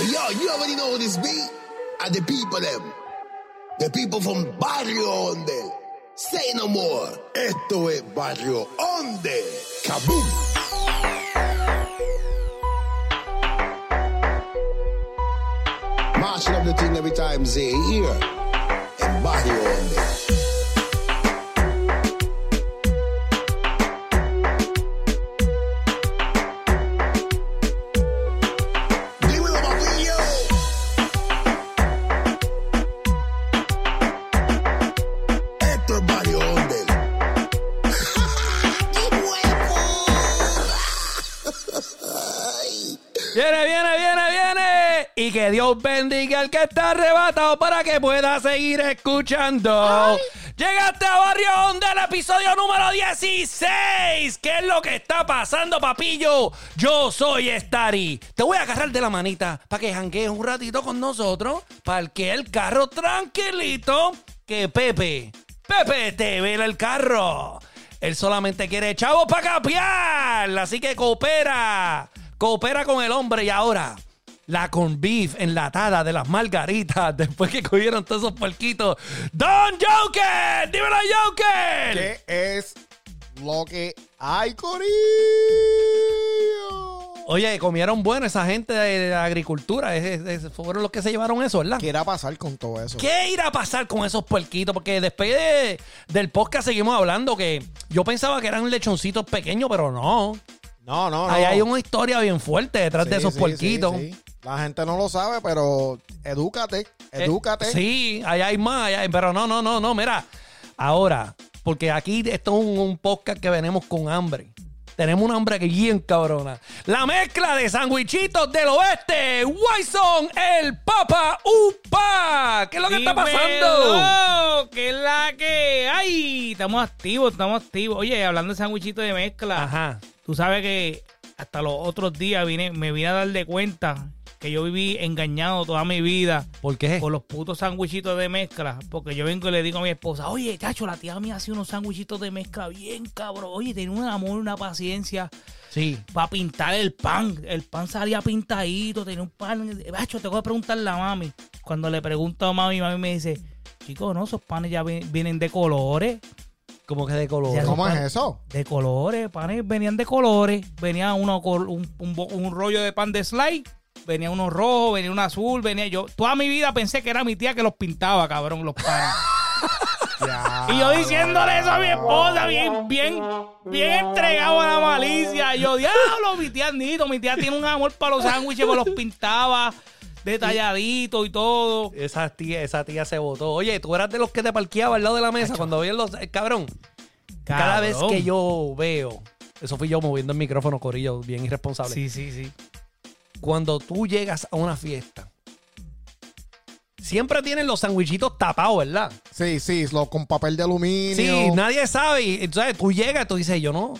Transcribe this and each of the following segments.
Yo, you already know this beat? And the people them. The people from Barrio Onde. Say no more. Esto es Barrio Onde. Kaboom. Marching up the thing every time they hear. En Barrio Onde. Que bendiga al que está arrebatado para que pueda seguir escuchando. Llegaste a Barrio del episodio número 16. ¿Qué es lo que está pasando, papillo? Yo soy Stari. Te voy a agarrar de la manita para que janguees un ratito con nosotros. Parque el carro tranquilito. Que Pepe, Pepe te vela el carro. Él solamente quiere chavos para capiar. Así que coopera. Coopera con el hombre. Y ahora, la con beef enlatada de las margaritas. Después que cogieron todos esos puerquitos. ¡Don Joker! ¡Dímelo, Joker! ¿Qué es lo que hay, Corillo? Oye, comieron bueno esa gente de la agricultura. Es- fueron los que se llevaron eso, ¿verdad? ¿Qué irá a pasar con todo eso? ¿Qué irá a pasar con esos puerquitos? Porque después de- del podcast seguimos hablando que yo pensaba que eran lechoncitos pequeños, pero no. No, no, no. Ahí hay una historia bien fuerte detrás de esos sí, puerquitos. sí. La gente no lo sabe, pero edúcate, Eh, edúcate. sí, ahí hay más, hay- pero no, no, no, no, mira. Ahora, porque aquí esto es un, un podcast que venimos con hambre. Tenemos una hambre que bien cabrona. La mezcla de sandwichitos del oeste. Wyson, el Papa Upa. ¿Qué es lo que está pasando? ¿Qué es la que hay? Estamos activos, estamos activos. Oye, hablando de sándwichito de mezcla, Ajá. tú sabes que hasta los otros días vine, me vine a dar de cuenta que yo viví engañado toda mi vida ¿Por qué? con los putos sándwichitos de mezcla. Porque yo vengo y le digo a mi esposa, oye, chacho, la tía mía hace unos sándwichitos de mezcla bien cabrón. Oye, tiene un amor, una paciencia Sí. para pintar el pan. El pan salía pintadito, tenía un pan. Bacho, tengo que preguntarle a mami. Cuando le pregunto a mami, mami me dice, chicos, no, esos panes ya vi- vienen de colores. Como que de color. Ya ¿Cómo es eso? De colores, panes venían de colores. Venía uno un, un rollo de pan de slide. Venía uno rojo, venía uno azul, venía yo. Toda mi vida pensé que era mi tía que los pintaba, cabrón, los panes. Y yo diciéndole eso a mi esposa, bien, bien, bien entregado a la malicia. Y yo, diablo, mi tía Nito, mi tía tiene un amor para los sándwiches, pues los pintaba detalladitos y todo. Esa tía, esa tía se votó. Oye, tú eras de los que te parqueaba al lado de la mesa cuando veían los. eh, cabrón. Cada vez Cabrón. que yo veo. Eso fui yo moviendo el micrófono, Corillo, bien irresponsable. Sí, sí, sí. Cuando tú llegas a una fiesta, siempre tienen los sandwichitos tapados, ¿verdad? Sí, sí, lo, con papel de aluminio. Sí, nadie sabe. Y entonces tú llegas y tú dices, yo no.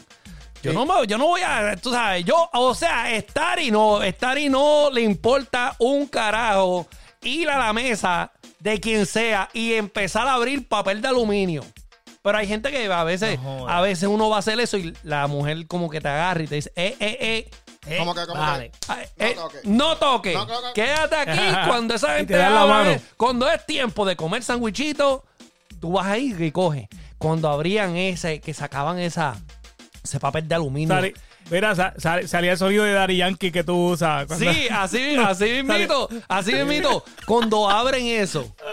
Yo Sí. no, me- yo no voy a, tú sabes, yo, o sea, estar y no, estar y no le importa un carajo ir a la mesa de quien sea y empezar a abrir papel de aluminio. Pero hay gente que a veces, No a veces uno va a hacer eso y la mujer como que te agarra y te dice, eh, eh, eh. Eh, ¿Cómo que, cómo vale. Ay, No eh, toque. no toque. No toque. Quédate aquí cuando esa gente te la mano. Cuando es tiempo de comer sandwichito, tú vas ahí y coges. Cuando abrían ese, que sacaban esa, ese papel de aluminio. Sale- mira, salía el sonido de Daddy Yankee que tú usas. cuando- Sí, así, así mismito, así mismito. Cuando abren eso.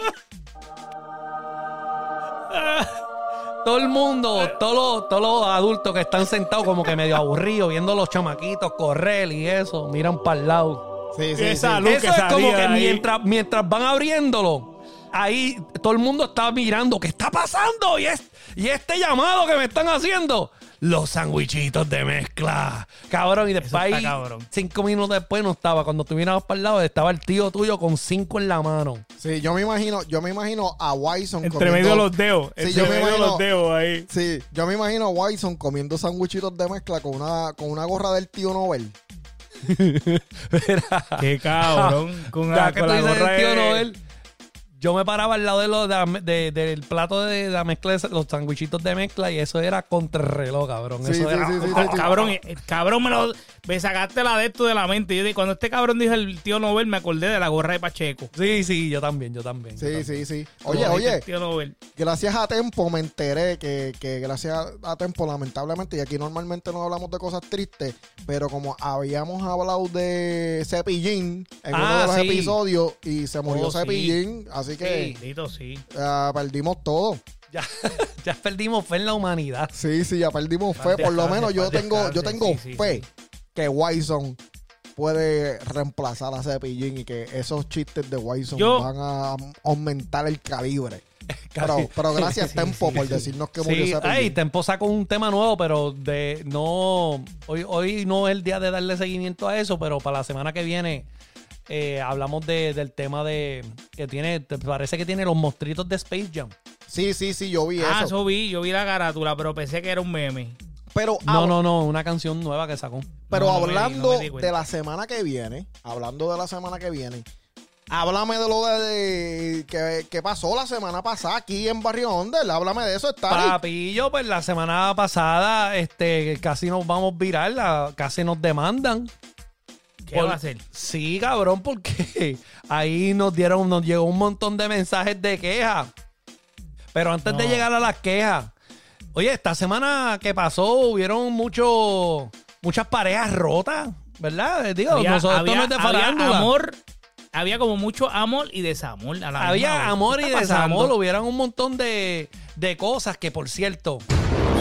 Todo el mundo, todos los, todos los adultos que están sentados como que medio aburridos, viendo a los chamaquitos correr y eso, miran para el lado. Sí, sí, Esa sí. luz Eso que es como que ahí. mientras, mientras van abriéndolo, ahí todo el mundo está mirando qué está pasando y, es, y este llamado que me están haciendo. Los sandwichitos de mezcla. Cabrón, y después está ahí, cabrón. cinco minutos después no estaba. Cuando tú mirabas para el lado, estaba el tío tuyo con cinco en la mano. Sí, yo me imagino, yo me imagino a Wyson Entre medio de los dedos. Sí, entre yo me medio de imagino- los dedos ahí. Sí, yo me imagino a Wyson comiendo sándwichitos de mezcla con una, con una gorra del tío Nobel. Qué cabrón. Con que con la gorra el tío de- Noel, yo me paraba al lado de lo- de de- del plato de la mezcla, de los sandwichitos de mezcla, y eso era contra el reloj, cabrón. Sí, eso sí, era. sí, sí, Ca- Cabrón, eh, cabrón, me lo me sacaste la de esto de la mente. Yo dije, cuando este cabrón dijo el tío Nobel, me acordé de la gorra de Pacheco. Sí, sí, yo también, yo también. yo Sí, también. sí, sí. Oye, Como oye, el Tío Nobel. gracias a Tempo me enteré que, que gracias a Tempo, lamentablemente, y aquí normalmente no hablamos de cosas tristes, pero como habíamos hablado de Cepillín en Ah, uno de los sí. episodios y se murió Oh, sí. Cepillín, así que Bendito, sí. ah, perdimos todo. Ya, ya perdimos fe en la humanidad. Sí, sí, ya perdimos fe. Por lo menos yo tengo, yo tengo Sí, fe sí. que Wyson puede reemplazar a Cepillín y que esos chistes de Wyson Yo- van a aumentar el calibre. Pero, pero gracias Sí, Tempo sí, por decirnos que murió Sí, Cepillín. ay, Tempo sacó un tema nuevo, pero de no. Hoy, hoy no es el día de darle seguimiento a eso, pero para la semana que viene eh, hablamos de- del tema de. que tiene. te Parece que tiene los monstruitos de Space Jam. Sí, sí, sí, yo vi Ah, eso. eso vi, yo vi la carátula, pero pensé que era un meme. Pero, No, no, no, una canción nueva que sacó. pero No, no me di- hablando me di de la semana que viene, hablando de la semana que viene, háblame de lo de, de- que, que pasó la semana pasada aquí en Barrio Onder. Háblame de eso, está Papillo, pues la semana pasada este, casi nos vamos viral, la- casi nos demandan. ¿Qué Por- va a hacer? Sí, cabrón, porque ahí nos dieron, nos llegó un montón de mensajes de quejas. Pero antes de llegar a las quejas, oye, esta semana que pasó hubieron mucho, muchas parejas rotas, ¿verdad? Digo, Había, nosotros había- no es de había amor, había como mucho amor y desamor a la Había amor ¿Qué y desamor, hubieran un montón de, de cosas que, por cierto,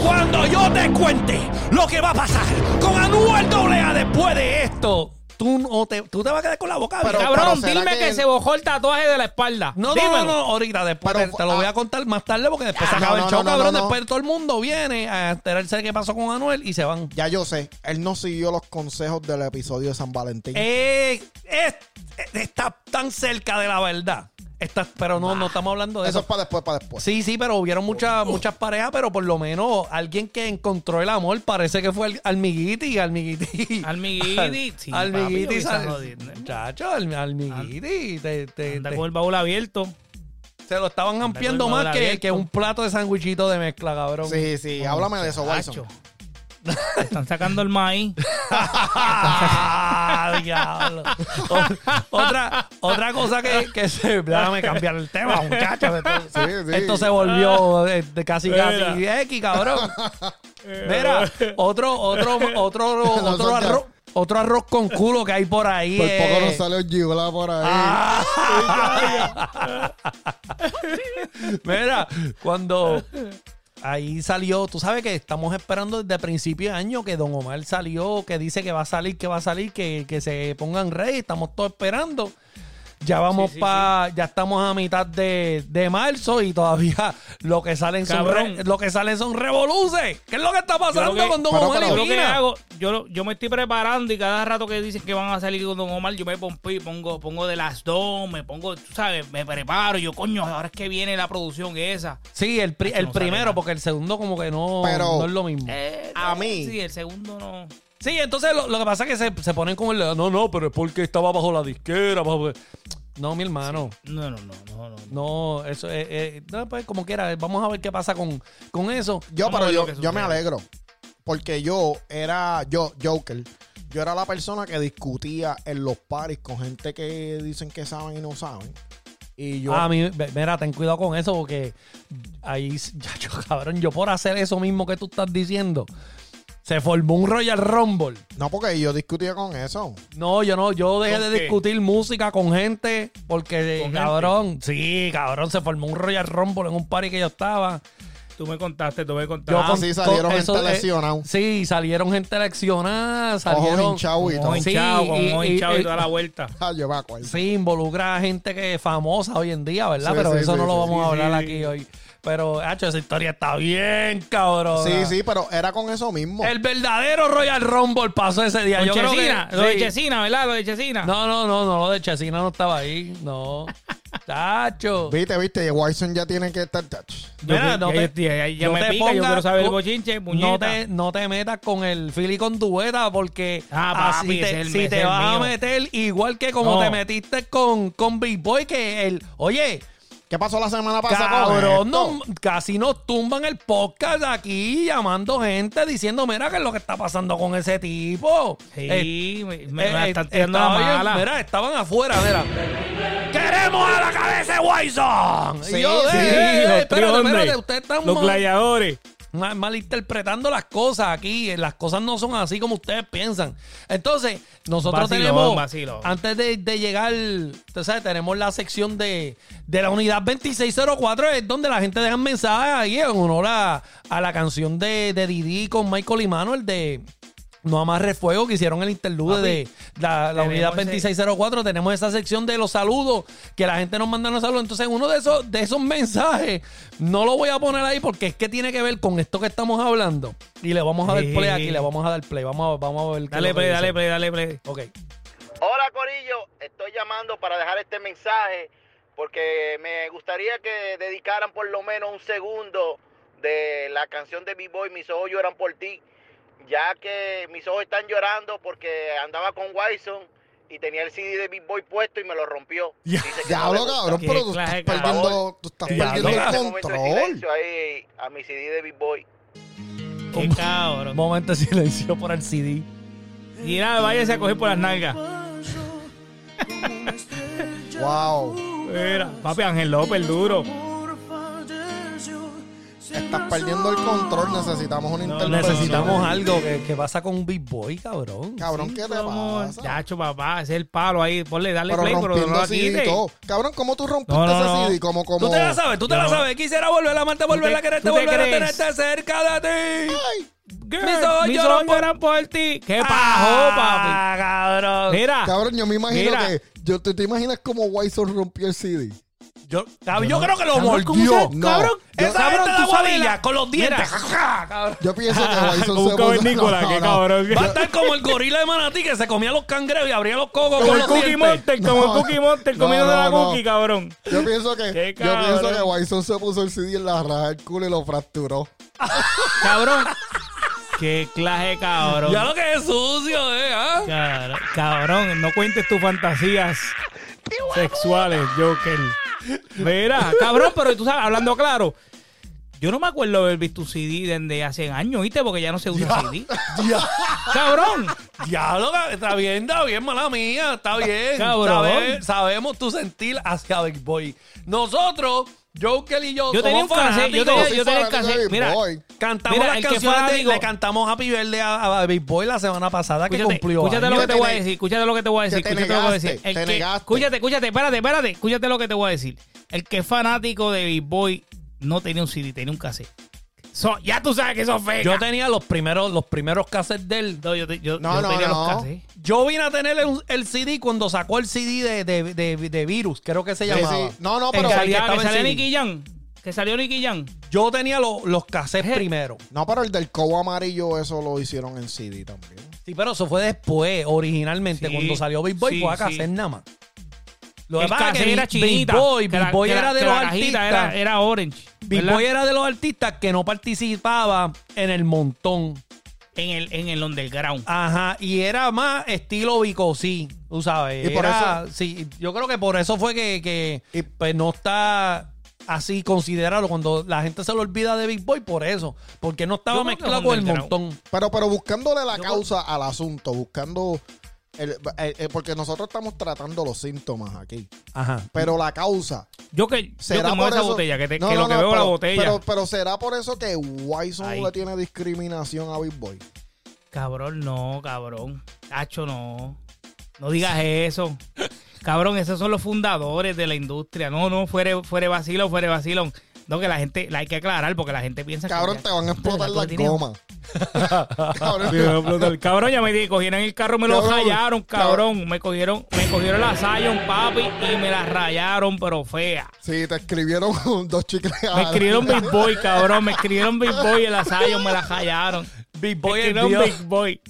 cuando yo te cuente lo que va a pasar con Anuel AA después de esto, tú, no te, tú te vas a quedar con la boca Pero- abierta. Cabrón, ¿será dime que se bojó el tatuaje de la espalda. No, no, Dímelo. no, no, ahorita después Pero, te, te lo voy a contar más tarde porque después se Ah, acaba no, el show, no, cabrón. no, no. Después todo el mundo viene a enterarse de qué pasó con Anuel y se van. Ya yo sé, él no siguió los consejos del episodio de San Valentín. Eh, es- está tan cerca de la verdad. Está, pero no, no estamos hablando de eso eso. es para después, para después. Sí, sí, pero hubieron muchas muchas parejas, pero por lo menos alguien que encontró el amor parece que fue el Almiguiti, Almiguiti. Almiguiti, sí, Almiguiti, Alm- Almiguiti. te- te- Anda te- con el baúl abierto. se lo estaban ampliando más que, que un plato de sándwichito de mezcla, cabrón. Sí, sí, háblame de eso, Chacho. Están sacando el maíz. Ah, diablo. Otra, otra cosa que, que se. Déjame cambiar el tema, muchachos. Esto, Sí, sí. esto se volvió eh, de casi casi. X, cabrón. Mira, otro, otro, otro, No otro arroz. Otro arroz con culo que hay por ahí. Por eh. poco nos sale el Gigla por ahí. Ah. Mira, cuando ahí salió, tú sabes que estamos esperando desde principio de año que Don Omar salió, que dice que va a salir, que va a salir, que, que se pongan rey, estamos todos esperando. Ya vamos Sí, sí, para, ya estamos a mitad de, de marzo y todavía lo que salen son re- lo que salen son revoluces. ¿Qué es lo que está pasando que- con Don Omar y Yo lo que Pina? hago, yo, lo- yo me estoy preparando y cada rato que dicen que van a salir con Don Omar, yo me pongo, pongo, pongo de las dos, me pongo, tú sabes, me preparo. Yo, coño, ahora es que viene la producción esa. Sí, el, pri- el no primero, porque el segundo como que no, Pero- no es lo mismo. Eh, A no, mí. Sí, el segundo no. Sí, entonces lo, lo que pasa es que se, se ponen como el... No, no, pero es porque estaba bajo la disquera. bajo- No, mi hermano. No, no, no, no, no. No, eso es... eh, no, pues como quiera, vamos a ver qué pasa con, con eso. Yo, pero yo, yo me alegro. Porque yo era, yo, Joker, yo era la persona que discutía en los paris con gente que dicen que saben y no saben. Y yo, A mí, mira, ten cuidado con eso porque ahí, ya, yo, cabrón, yo por hacer eso mismo que tú estás diciendo, se formó un Royal Rumble. no porque yo discutía con eso. No, yo no, yo dejé ¿Con de qué? discutir música con gente porque, ¿Con cabrón, sí, cabrón, se formó un Royal Rumble en un party que yo estaba. Tú me contaste, tú me Yo contaste. Ah, con- sí, salieron con gente eh, lesionada. Sí, salieron gente leccionada, Ojos salieron. hinchados y todo. Con Sí, hinchado, con y- ojos y- y, y- toda la vuelta. Ah, yo me acuerdo. Sí, involucra a gente que es famosa hoy en día, ¿verdad? Sí, Pero sí, eso sí, no lo sí, vamos a hablar sí. aquí hoy. Pero, hacho, esa historia está bien, cabrón. Sí, sí, pero era con eso mismo. El verdadero Royal Rumble pasó ese día. Con Yo creo que- Chesina, lo de. Chesina, ¿verdad? Lo de Chesina. No, no, no, no, lo de Chesina no estaba ahí. No. Chacho. Viste, viste, y Wyson ya tiene que estar. Yo, Mira, ya- no ya- te- ya- ya no me te pica, yo quiero saber el no- bochinche, No puñeta. te, no te metas con el Philly con tu beta porque Ah, así papi, te- el- si te vas a meter igual que como No. te metiste con, con Big Boy, que el, oye, ¿Qué pasó la semana pasada? con Cabrón, no- casi nos tumban el podcast aquí llamando gente diciendo, mira, ¿qué es lo que está pasando con ese tipo? Eh, Sí, me- me eh, están tirando la mala. mira, estaban afuera, mira. ¡Queremos a la cabeza de Wyson! Sí, yo, sí, eh, Sí, eh, espérate, ustedes están los mal- gladiadores. Mal- malinterpretando las cosas aquí. Las cosas no son así como ustedes piensan. Entonces, nosotros Vacilón, tenemos, vacilón. antes de, de llegar, usted sabe, tenemos la sección de, de la unidad 2604, es donde la gente deja mensajes ahí en honor a, a la canción de, de Didi con Michael y Manuel de... No amarre fuego que hicieron el interlude Papi, de la, unidad ese- 2604. Tenemos esa sección de los saludos que la gente nos manda los saludos. Entonces, uno de esos, de esos mensajes no lo voy a poner ahí porque es que tiene que ver con esto que estamos hablando. Y le vamos a dar play aquí, le vamos a dar play. Vamos a, vamos a ver. qué Dale play, dale play, dale play. Ok. Hola Corillo, estoy llamando para dejar este mensaje porque me gustaría que dedicaran por lo menos un segundo de la canción de B-Boy, Mis ojos lloran por ti, ya que mis ojos están llorando porque andaba con Wyson y tenía el CD de B-Boy puesto y me lo rompió. Ya- no Diablo, gusta. cabrón, pero tú estás perdiendo, tú estás perdiendo el control. silencio ahí a mi CD de B-Boy. Qué cabrón. Momento de silencio por el CD. Y nada, váyase a coger por las nalgas. Wow. Mira, papi Ángel López, duro. Estás perdiendo el control. Necesitamos una intervención. Necesitamos algo que, que pasa con Big Boy, cabrón. Cabrón, ¿qué te pasa? Chacho, papá, ese es el palo ahí. Ponle, dale pero play, pero no rompiendo la CD y quite. todo. Cabrón, ¿cómo tú rompiste No, no, ese. CD? Como, como... Tú te la sabes, tú te la sabes. Quisiera volver a amarte, volver a te- quererte, volver a tenerte cerca de ti. Ay, Girl, Mis ojos lloran por- por ti. Qué pajo, Ah, papi. cabrón. Mira, cabrón, yo me imagino Mira. que... Yo, ¿tú te imaginas cómo Wyson rompió el CD? Yo, cabrón, yo creo que lo Cabrón, ¿cómo mordió. se- cabrón, Esa cabrón, gente de tú sabes guadilla la- con los dientes. Mira. Ja, ja, cabrón. Yo pienso que un se puso... cavernícola, No, no. cabrón. Va a estar como el gorila de Manatí que se comía los cangrejos y abría los cocos Como con el los Cookie. Monster, como el No, Cookie Monster no, comiendo de la no, no. cookie, cabrón. Yo pienso que... Yo pienso que Wyson se puso el CD en la raja del culo y lo fracturó. Cabrón. Qué clase, cabrón. Ya lo que es sucio, eh. ¿ah? Cabrón, cabrón, no cuentes tus fantasías sexuales, Joker. Mira, cabrón, pero tú sabes, hablando claro, yo no me acuerdo haber visto un CD desde hace años, ¿viste? Porque ya no se usa CD. Ya, Cabrón. ya lo que- está bien, está bien, mala mía, está bien. Cabrón. Sabe- sabemos tu sentir hacia Big Boy. Nosotros, Joker y yo, Yo tenía un cassette, yo tenía, yo tenía el cassette. Big Mira, Boy. Cantamos Mira, las que canciones de, le cantamos Happy Birthday a, a Big Boy la semana pasada que escúchate, cumplió escúchate lo que te Que voy a decir, escúchate lo que te voy a decir, que te escúchate lo que voy a decir. El te que- negaste. escúchate, escúchate, espérate, espérate, escúchate lo que te voy a decir. El que es fanático de Big Boy no tenía un CD, tenía un cassette. So- ya tú sabes que eso es fake. Yo tenía los primeros, los primeros cassettes de él. No, yo, No, yo no, tenía no. los cassettes. Yo vine a tener el, el CD cuando sacó el CD de, de, de- de Virus, creo que se llamaba. sí. No, no, El pero... que Que salía- salía, que. Nicky Jam. Que salió Nicky Jam. Yo tenía lo- los cassettes Eh. primero. No, pero el del cobo amarillo, eso lo hicieron en CD también. Sí, pero eso fue después, originalmente, Sí, cuando salió Big Boy sí, fue a sí. cassette nada más. Lo que pasa es que era Big chinita. Boy, que Big la- Boy que la- era de que los artistas. Era, era orange. Big. Boy era de los artistas que no participaba en el montón. En el, en el underground. Ajá, y era más estilo Bicosí, tú sabes. Y por Era- sí, yo creo que por eso fue que, que, Y- pues no está así considerado cuando la gente se lo olvida de Big Boy por eso, porque no estaba mezclado con el montón. Pero, pero buscándole la Yo- causa al asunto, buscando... el- el- el- porque nosotros estamos tratando los síntomas aquí. Ajá. Pero la causa... Yo que, yo ¿Será que muevo por esa eso? botella, que, te- No, que no, lo que no, veo pero, la botella. Pero, pero será por eso que Wyson Ahí. le tiene discriminación a Big Boy. Cabrón, no, cabrón. Tacho, no. No digas eso. Cabrón, esos son los fundadores de la industria. No, no, fuere, fuere vacilo, fuere vacilón. No, que la gente, la hay que aclarar porque la gente piensa Cabrón, que. te van a explotar las Tienes- gomas. Cabrón. Me a explotar. Cabrón, ya me di- cogieron el carro, me lo Cabrón, rayaron, cabrón. Me cogieron, me cogieron la Zion, papi, y me la rayaron, pero fea. Sí, te escribieron dos chicles. Me escribieron Big Boy, cabrón. Me escribieron Big Boy en la Zion, me la rayaron. Big Me Boy es escribieron Dios. Big Boy.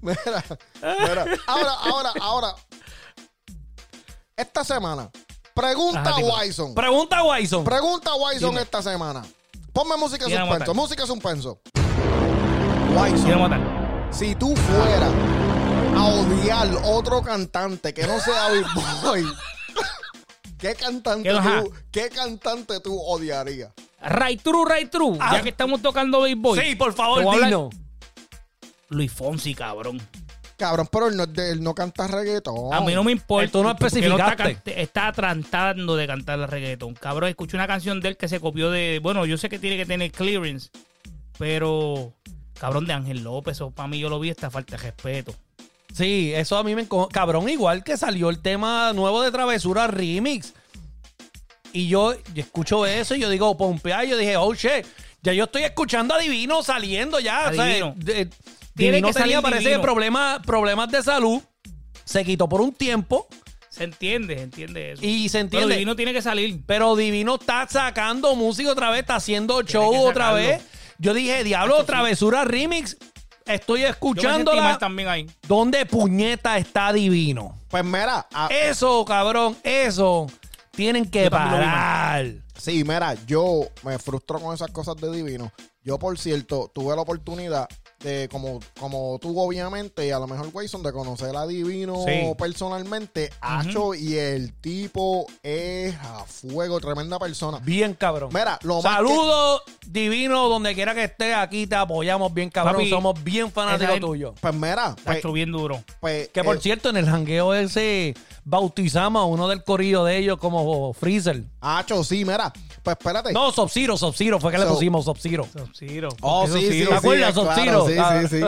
Mira, mira. Ahora, ahora, ahora. Esta semana. Pregunta a. Wyson. Pregunta a Wyson. Pregunta a Dime. esta semana. Ponme música Quiero suspenso. matar. Música suspenso. Quiero matar. si tú fueras a odiar otro cantante que no sea Big Boy, ¿Qué cantante, tú, ¿Qué cantante tú odiarías? Right True, Right True. Ah. Ya que estamos tocando béisbol. Sí, por te favor, voy a hablar- Dino. Luis Fonsi, cabrón. Cabrón, pero él no, él no canta reggaetón. A mí no me importa. Tú no especificaste. está, está tratando de cantar el reggaetón. Cabrón, escuché una canción de él que se copió de. Bueno, yo sé que tiene que tener clearance. Pero. Cabrón de Ángel López, eso para mí yo lo vi, esta falta de respeto. Sí, eso a mí me Cabrón, igual que salió el tema nuevo de Travesura Remix. Y yo, yo escucho eso y yo digo, pompea, y yo dije, oh shit, ya yo estoy escuchando a Divino saliendo ya. A o sea, de- Tiene Divino que salir tenía, parece, Divino. problemas, problemas de salud. Se quitó por un tiempo Se entiende, se entiende eso. y se Pero entiende. Divino tiene que salir. Pero Divino está sacando música otra vez, está haciendo show que otra vez. Yo dije, diablo, Travesura Remix. Estoy escuchándola. también ahí. ¿Dónde puñeta está Divino? Pues mira, a- Eso, cabrón, eso. Tienen que parar. sí, mira, yo me frustro con esas cosas de Divino. Yo, por cierto, tuve la oportunidad de, como, como tú, obviamente, y a lo mejor, Wayson, de conocer a Divino Sí. personalmente. Hacho, y el tipo es a fuego, tremenda persona. Bien, cabrón. Mira, lo más Saludos, divino, donde quiera que estés. Aquí te apoyamos bien, cabrón. Papi, Somos bien fanáticos tuyos. Pues mira, pues, Está bien duro. pues, Que por eh, cierto, en el jangueo ese bautizamos a uno del corillo de ellos como Freezer. Hacho, sí, mira. Pues espérate. No, Sub-Zero, Sub-Zero. Fue que le So- pusimos Sub-Zero. Sub-Zero. Oh, ¿Por qué sí, sí? ¿Te acuerdas? Sí, Ah. sí, sí.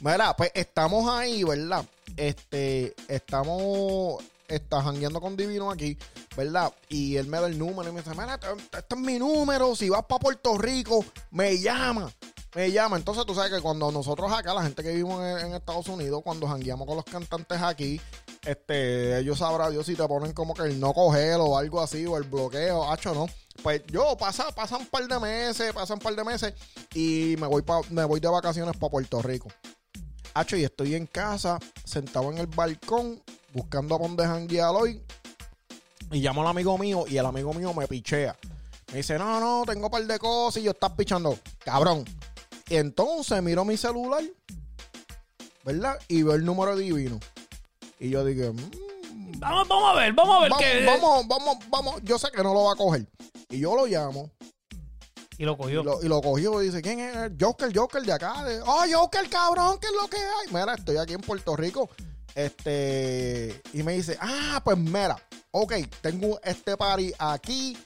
Mira, pues estamos ahí, ¿verdad? Este, estamos, está jangueando con Divino aquí, ¿verdad? Y él me da el número y me dice, mira, este, este es mi número, si vas para Puerto Rico, me llama. Me llama, entonces tú sabes que cuando nosotros acá, la gente que vivimos en, en Estados Unidos, cuando jangueamos con los cantantes aquí, este, ellos sabrá Dios si te ponen como que el no coger o algo así, o el bloqueo, hacho, no. Pues yo pasa, pasan un par de meses, pasan un par de meses y me voy pa- me voy de vacaciones para Puerto Rico. Hacho, y estoy en casa, sentado en el balcón, buscando a dónde janguear hoy. Y llamo al amigo mío y el amigo mío me pichea. Me dice, no, no, tengo un par de cosas y yo estás pichando. Cabrón. Y entonces miro mi celular, ¿verdad? Y veo el número divino. Y yo dije, "Mm, Vamos, vamos a ver, vamos a ver vamos, qué. vamos, vamos, vamos. Yo sé que no lo va a coger. Y yo lo llamo. Y lo Y cogió. lo, y lo cogió y dice, ¿quién es? Joker, Joker de acá. De, oh, Joker, cabrón, ¿qué es lo que hay? Mira, estoy aquí en Puerto Rico. Este, y me dice, ah, pues mira, ok, tengo este party aquí.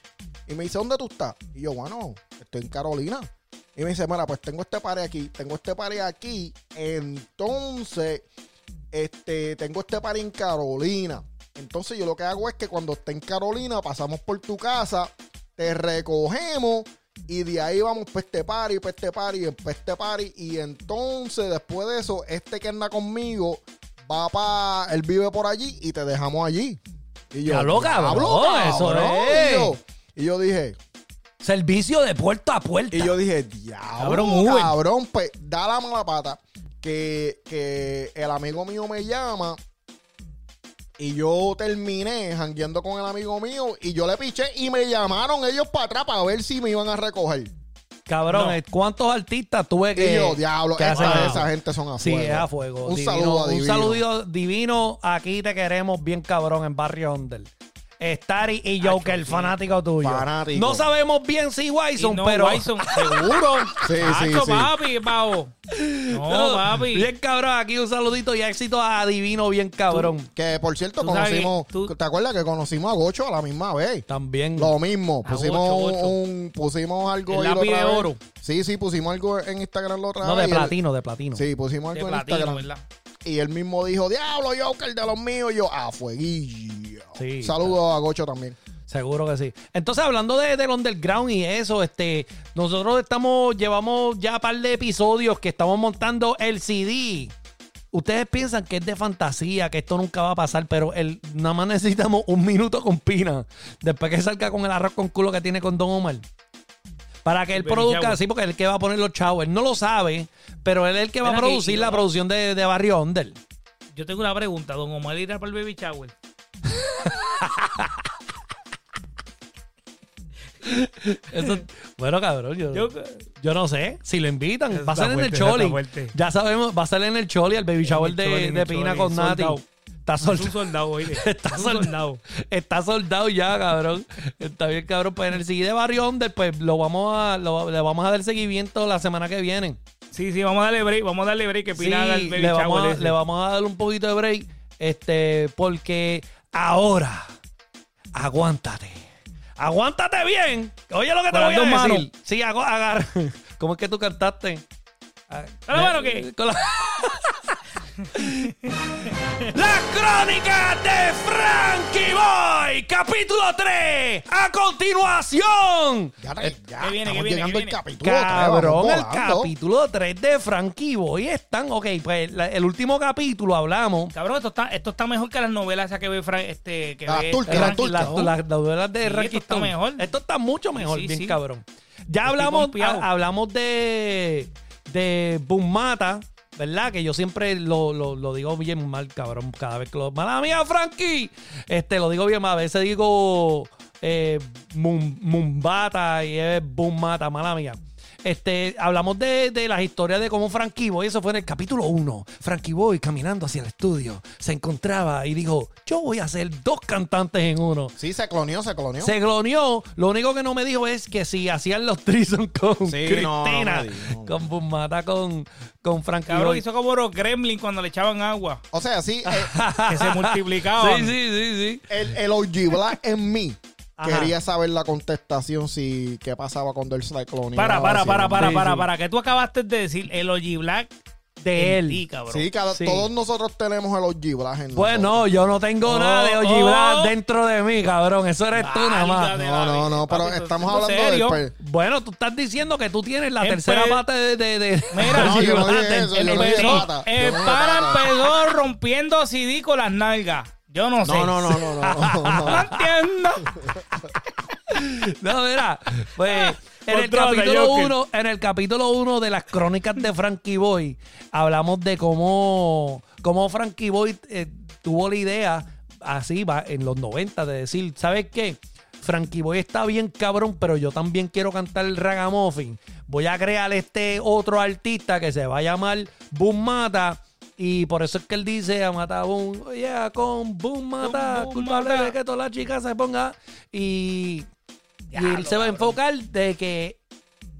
Y me dice, ¿dónde tú estás? Y yo, bueno, estoy en Carolina. Y me dice, mira, pues tengo este party aquí, tengo este party aquí. Entonces, este, tengo este party en Carolina. Entonces yo lo que hago es que cuando esté en Carolina, pasamos por tu casa, te recogemos y de ahí vamos para este party, para este party, para este party. Y entonces, después de eso, este que anda conmigo va para. Él vive por allí y te dejamos allí. Y yo, Diablo, cabrón, "Diablo, eso cabrón". es. Y yo, y yo dije, Servicio de puerta a puerta. y yo dije, diablo, Cabrón, cabrón, pues da la mala pata que, que el amigo mío me llama y yo terminé jangueando con el amigo mío y yo le piché y me llamaron ellos para atrás para ver si me iban a recoger. Cabrón, No. eh, ¿cuántos artistas tuve que. y yo, diablo, que esa, hacen eso? esa gente son a Sí, fuego. es a fuego. Un Divino, saludo a Un Divino. saludo divino. Aquí te queremos bien cabrón en Barrio Under. Stari y Joker, sí. fanático tuyo. Fanático. No sabemos bien si Wyson, no, pero. Wyson, seguro. Sí, sí, Hacho, sí. papi, pavo. No, papi. Bien cabrón, aquí un saludito y éxito a Divino, bien cabrón. Que por cierto, conocimos, tú- ¿te acuerdas que conocimos a Gocho a la misma vez? También. Lo mismo, pusimos Gocho, Gocho. un, pusimos algo El lápiz de oro. Sí, sí, pusimos algo en Instagram la otra no, vez. de y él- platino, de platino. Sí, pusimos De algo en platino, Instagram. ¿verdad? Y él mismo dijo, diablo, Joker de los míos. Y yo, a fueguillo. Sí, Saludos a Gocho también. Seguro que sí. Entonces, hablando de, del underground y eso, este, nosotros estamos, llevamos ya un par de episodios que estamos montando el CD. Ustedes piensan que es de fantasía, que esto nunca va a pasar, pero el, nada más necesitamos un minuto con Pina. Después que salga con el arroz con culo que tiene con Don Omar. Para que él Baby produzca, shower. sí, porque es el que va a poner los chavos. Él no lo sabe, pero él es el que va a producir la producción de, de Barrio Under. Yo tengo una pregunta. Don Omar irá para el baby shower. Eso- bueno, cabrón, yo, Yo- yo no sé. Si lo invitan, Eso va a está ser en el fuerte, eso está Choli. fuerte. Ya sabemos, va a ser en el Choli, el baby shower de, Choli, en de Pina Choli, con Nati. sold out. Está Es un soldado. soldado, oye. Está soldado. soldado. Está soldado ya, cabrón. Está bien, cabrón. Pues en el siguiente Barrio Under, pues lo vamos a, lo- le vamos a dar seguimiento la semana que viene. Sí, sí, vamos a darle break, vamos a darle break que Sí, el baby le, vamos a, le vamos a dar un poquito de break. Este, porque ahora, aguántate. Aguántate bien. Oye lo que te voy a decir. manos. Sí, hago, agar- ¿Cómo es que tú cantaste? Ah, ¿Con la mano qué? Con la- Las crónicas de Frankie Boy, capítulo 3, a continuación. Ya, ¿Qué ya, viene, estamos qué viene, llegando qué viene? capítulo tres, Cabrón, el capítulo 3 de Frankie Boy están. Ok, pues la- el último capítulo hablamos. Cabrón, esto está, esto está mejor que las novelas esas que ve Frank, este, que Las ve turcas, este las turcas. las- las novelas de Sí, esto está Stone. mejor. Esto está mucho mejor, Sí, bien sí. cabrón. Ya hablamos, confiado. ha- hablamos de, de Boom Mata, ¿verdad? Que yo siempre lo, lo- digo bien mal, cabrón. Cada vez que lo. ¡Mala mía, Frankie! Este, lo digo bien mal. A veces digo eh, Mum- Mumbata y es mala mía. Este, hablamos de, de las historias de cómo Frankie Boy, eso fue en el capítulo 1. Frankie Boy caminando hacia el estudio se encontraba y dijo: Yo voy a hacer dos cantantes en uno. Sí, se cloneó, se cloneó. Se cloneó. Lo único que no me dijo es que si hacían los trison con Sí, Cristina, no, no me dijo. con Bumata, con, con Frankie Cabrón, Boy. hizo como los gremlins cuando le echaban agua, O sea, sí, eh, que se multiplicaban. Sí, sí, sí, sí. el, el OG Black en mí Ajá. quería saber la contestación si qué pasaba cuando él se cloneó. Para, para, para, para, Sí, para, sí. para, que tú acabaste de decir el OG Black De él. cabrón. Sí, cada, Sí. todos nosotros tenemos el OG Black en Pues no, yo no tengo Oh, nada de OG oh. Black dentro de mí, cabrón. Eso eres tú nada más. No, no, no, pero Papi, estamos ¿en hablando serio? del... pe- Bueno, tú estás diciendo que tú tienes la En tercera pe- parte de... de, de- Mira, No, yo no dije eso, yo no dije pata. El pata. empezó rompiendo CD con las nalgas. Yo no sé. No, no, no, no, no, no, No no. entiendo. No, mira, pues en el capítulo. 1, en el capítulo 1 de las crónicas de Frankie Boy, hablamos de cómo, cómo Frankie Boy eh, tuvo la idea, así va, en los 90, de decir, ¿sabes qué? Frankie Boy está bien cabrón, pero yo también quiero cantar el ragamuffin. Voy a crear este otro artista que se va a llamar Boom Mata. Y por eso es que él dice a Mata Boom, oye, con Boom Mata, Boom culpable Mata. de que todas las chicas se pongan. Y, y él se va a enfocar de que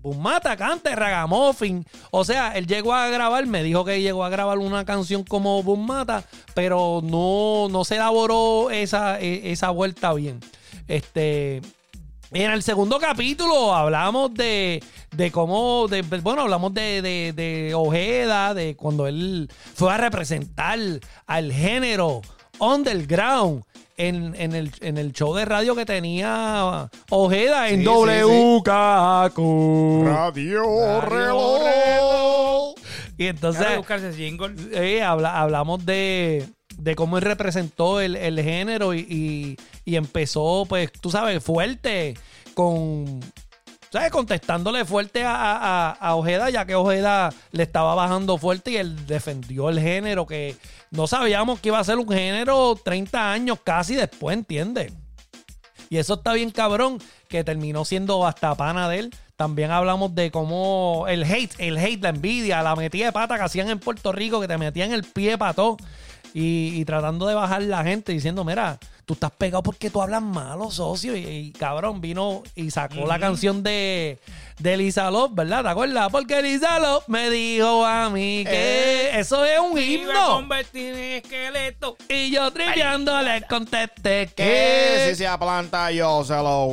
Bumata cante Ragamuffin. O sea, él llegó a grabar, me dijo que llegó a grabar una canción como Bumata, pero no, no se elaboró esa, e- esa vuelta bien. Este. En el segundo capítulo hablamos de, de cómo, de, bueno, hablamos de, de, de Ojeda, de cuando él fue a representar al género underground en, en, el, en el show de radio que tenía Ojeda en Sí. Radio Reloj. Y entonces buscarse eh, habla- hablamos de, de cómo él representó el, el género y, y- empezó, pues, tú sabes, fuerte con... ¿Sabes? Contestándole fuerte a, a- a- a Ojeda, ya que Ojeda le estaba bajando fuerte y él defendió el género, que no sabíamos que iba a ser un género 30 años casi después, ¿entiendes? Y eso está bien cabrón, que terminó siendo hasta pana de él. También hablamos de cómo el hate, el hate, la envidia, la metida de pata que hacían en Puerto Rico, que te metían el pie para todo. Y, y tratando de bajar la gente, diciendo, mira, tú estás pegado porque tú hablas malo, socio. Y, y, cabrón, vino y sacó la canción de, de Lisa Love, ¿verdad? ¿Te acuerdas? Porque Lisa Love me dijo a mí que Eh, eso es un Me iba a himno. convertir en esqueleto. Y yo triviando le contesté Que que... si se aplanta yo se lo...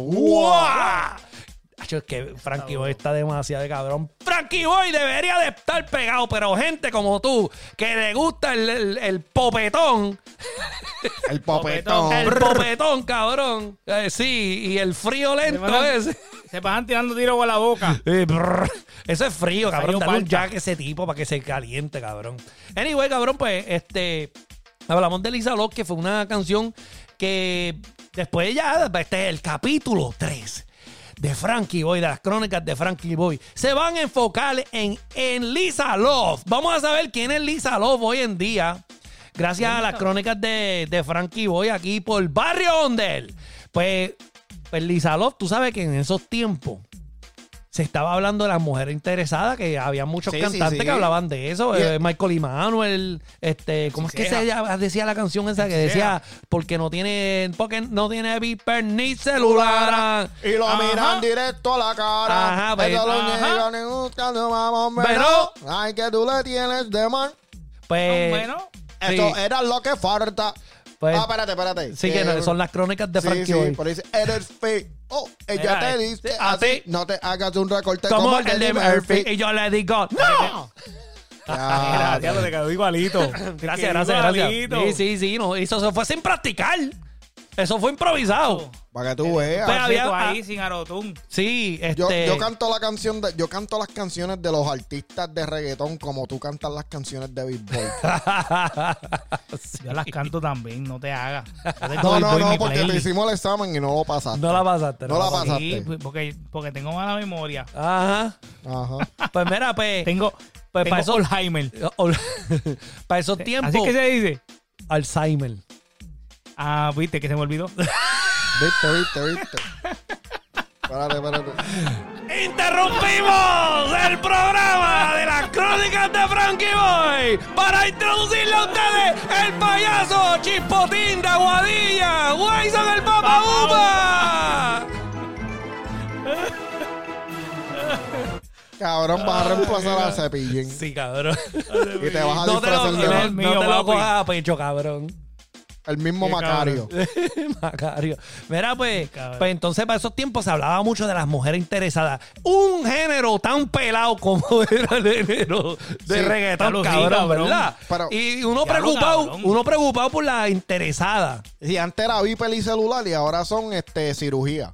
Es que Frankie Boy está demasiado de cabrón. Frankie Boy debería de estar pegado, pero gente como tú, que le gusta el, el- el popetón, El popetón. el popetón, cabrón. Eh, sí, y el frío lento a- ese. Se pasan tirando tiros con la boca. Eh, brr. Eso es frío, cabrón. Dale un jack a ese tipo para que se caliente, cabrón. Anyway, cabrón, pues, este. Hablamos de Lisa Love, que fue una canción que después ya, este es el capítulo 3 de Frankie Boy, de las crónicas de Frankie Boy. Se van a enfocar en, en Lisa Love. Vamos a saber quién es Lisa Love hoy en día. Gracias a las crónicas de, de Frankie Boy aquí por Barrio Ondel. Pues, pues Lisa Love, tú sabes que en esos tiempos se estaba hablando de las mujeres interesadas, que había muchos Sí, cantantes sí. que hablaban de eso. Y- eh, Michael Emanuel, este, ¿cómo es que se decía la canción esa que decía porque no tiene, porque no tiene viper ni celular? Y lo Ajá. miran directo a la cara. Ajá, pues, Eso lo ajá. niegan ni buscando mamón, Pero- Ay, que tú le tienes de mal. Pues, bueno, Esto sí. era lo que falta. Pues- ah, espérate, espérate. sí que no, son las crónicas de Sí, Frankie sí, pero eres feo. Oh, ella Mira, te dice a así, ti. no te hagas un recorte Como el de Murphy. Y yo le digo, ¡No! Gracias, te quedó igualito. Gracias, gracias, gracias. Sí, sí, sí. No, eso se fue sin practicar. Eso fue improvisado. Para que tú veas. Pero había- Había ahí sin arotún. Sí, Yo, este. yo canto la canción de, yo canto las canciones de los artistas de reggaetón como tú cantas las canciones de Big Boy. Yo las canto también, no te hagas. Yo tengo No, no, Boy en no, mi porque te playlist. hicimos el examen y no lo pasaste. no la pasaste. No la pasaste. pasaste. Sí, pues, porque, porque tengo mala memoria. Ajá. Ajá. Pues mira, pues. Tengo, Pues tengo para eso- Alzheimer. para esos tiempos. Así que se dice. Alzheimer. Ah, viste que se me olvidó. Viste, viste, viste. Espérate, espérate. Interrumpimos el programa de las crónicas de Frankie Boy para introducirle a ustedes el payaso Chispotín de Aguadilla, Wyson el Papa Upa. Cabrón, vas a reemplazar a Cepillín. Sí, cabrón. Y te vas a No te lo, disfrazar de no, no te lo cojas a pecho, cabrón. El mismo Qué Macario. Macario. Mira, pues, pues entonces para esos tiempos se hablaba mucho de las mujeres interesadas. Un género tan pelado como era el género de Sí, reggaetón, claro, sí, cabrón, cabrón. ¿verdad? Pero- y uno Diablo, preocupado, cabrón. uno preocupado por la interesada. Y antes era Viper y celular y ahora son este cirugía.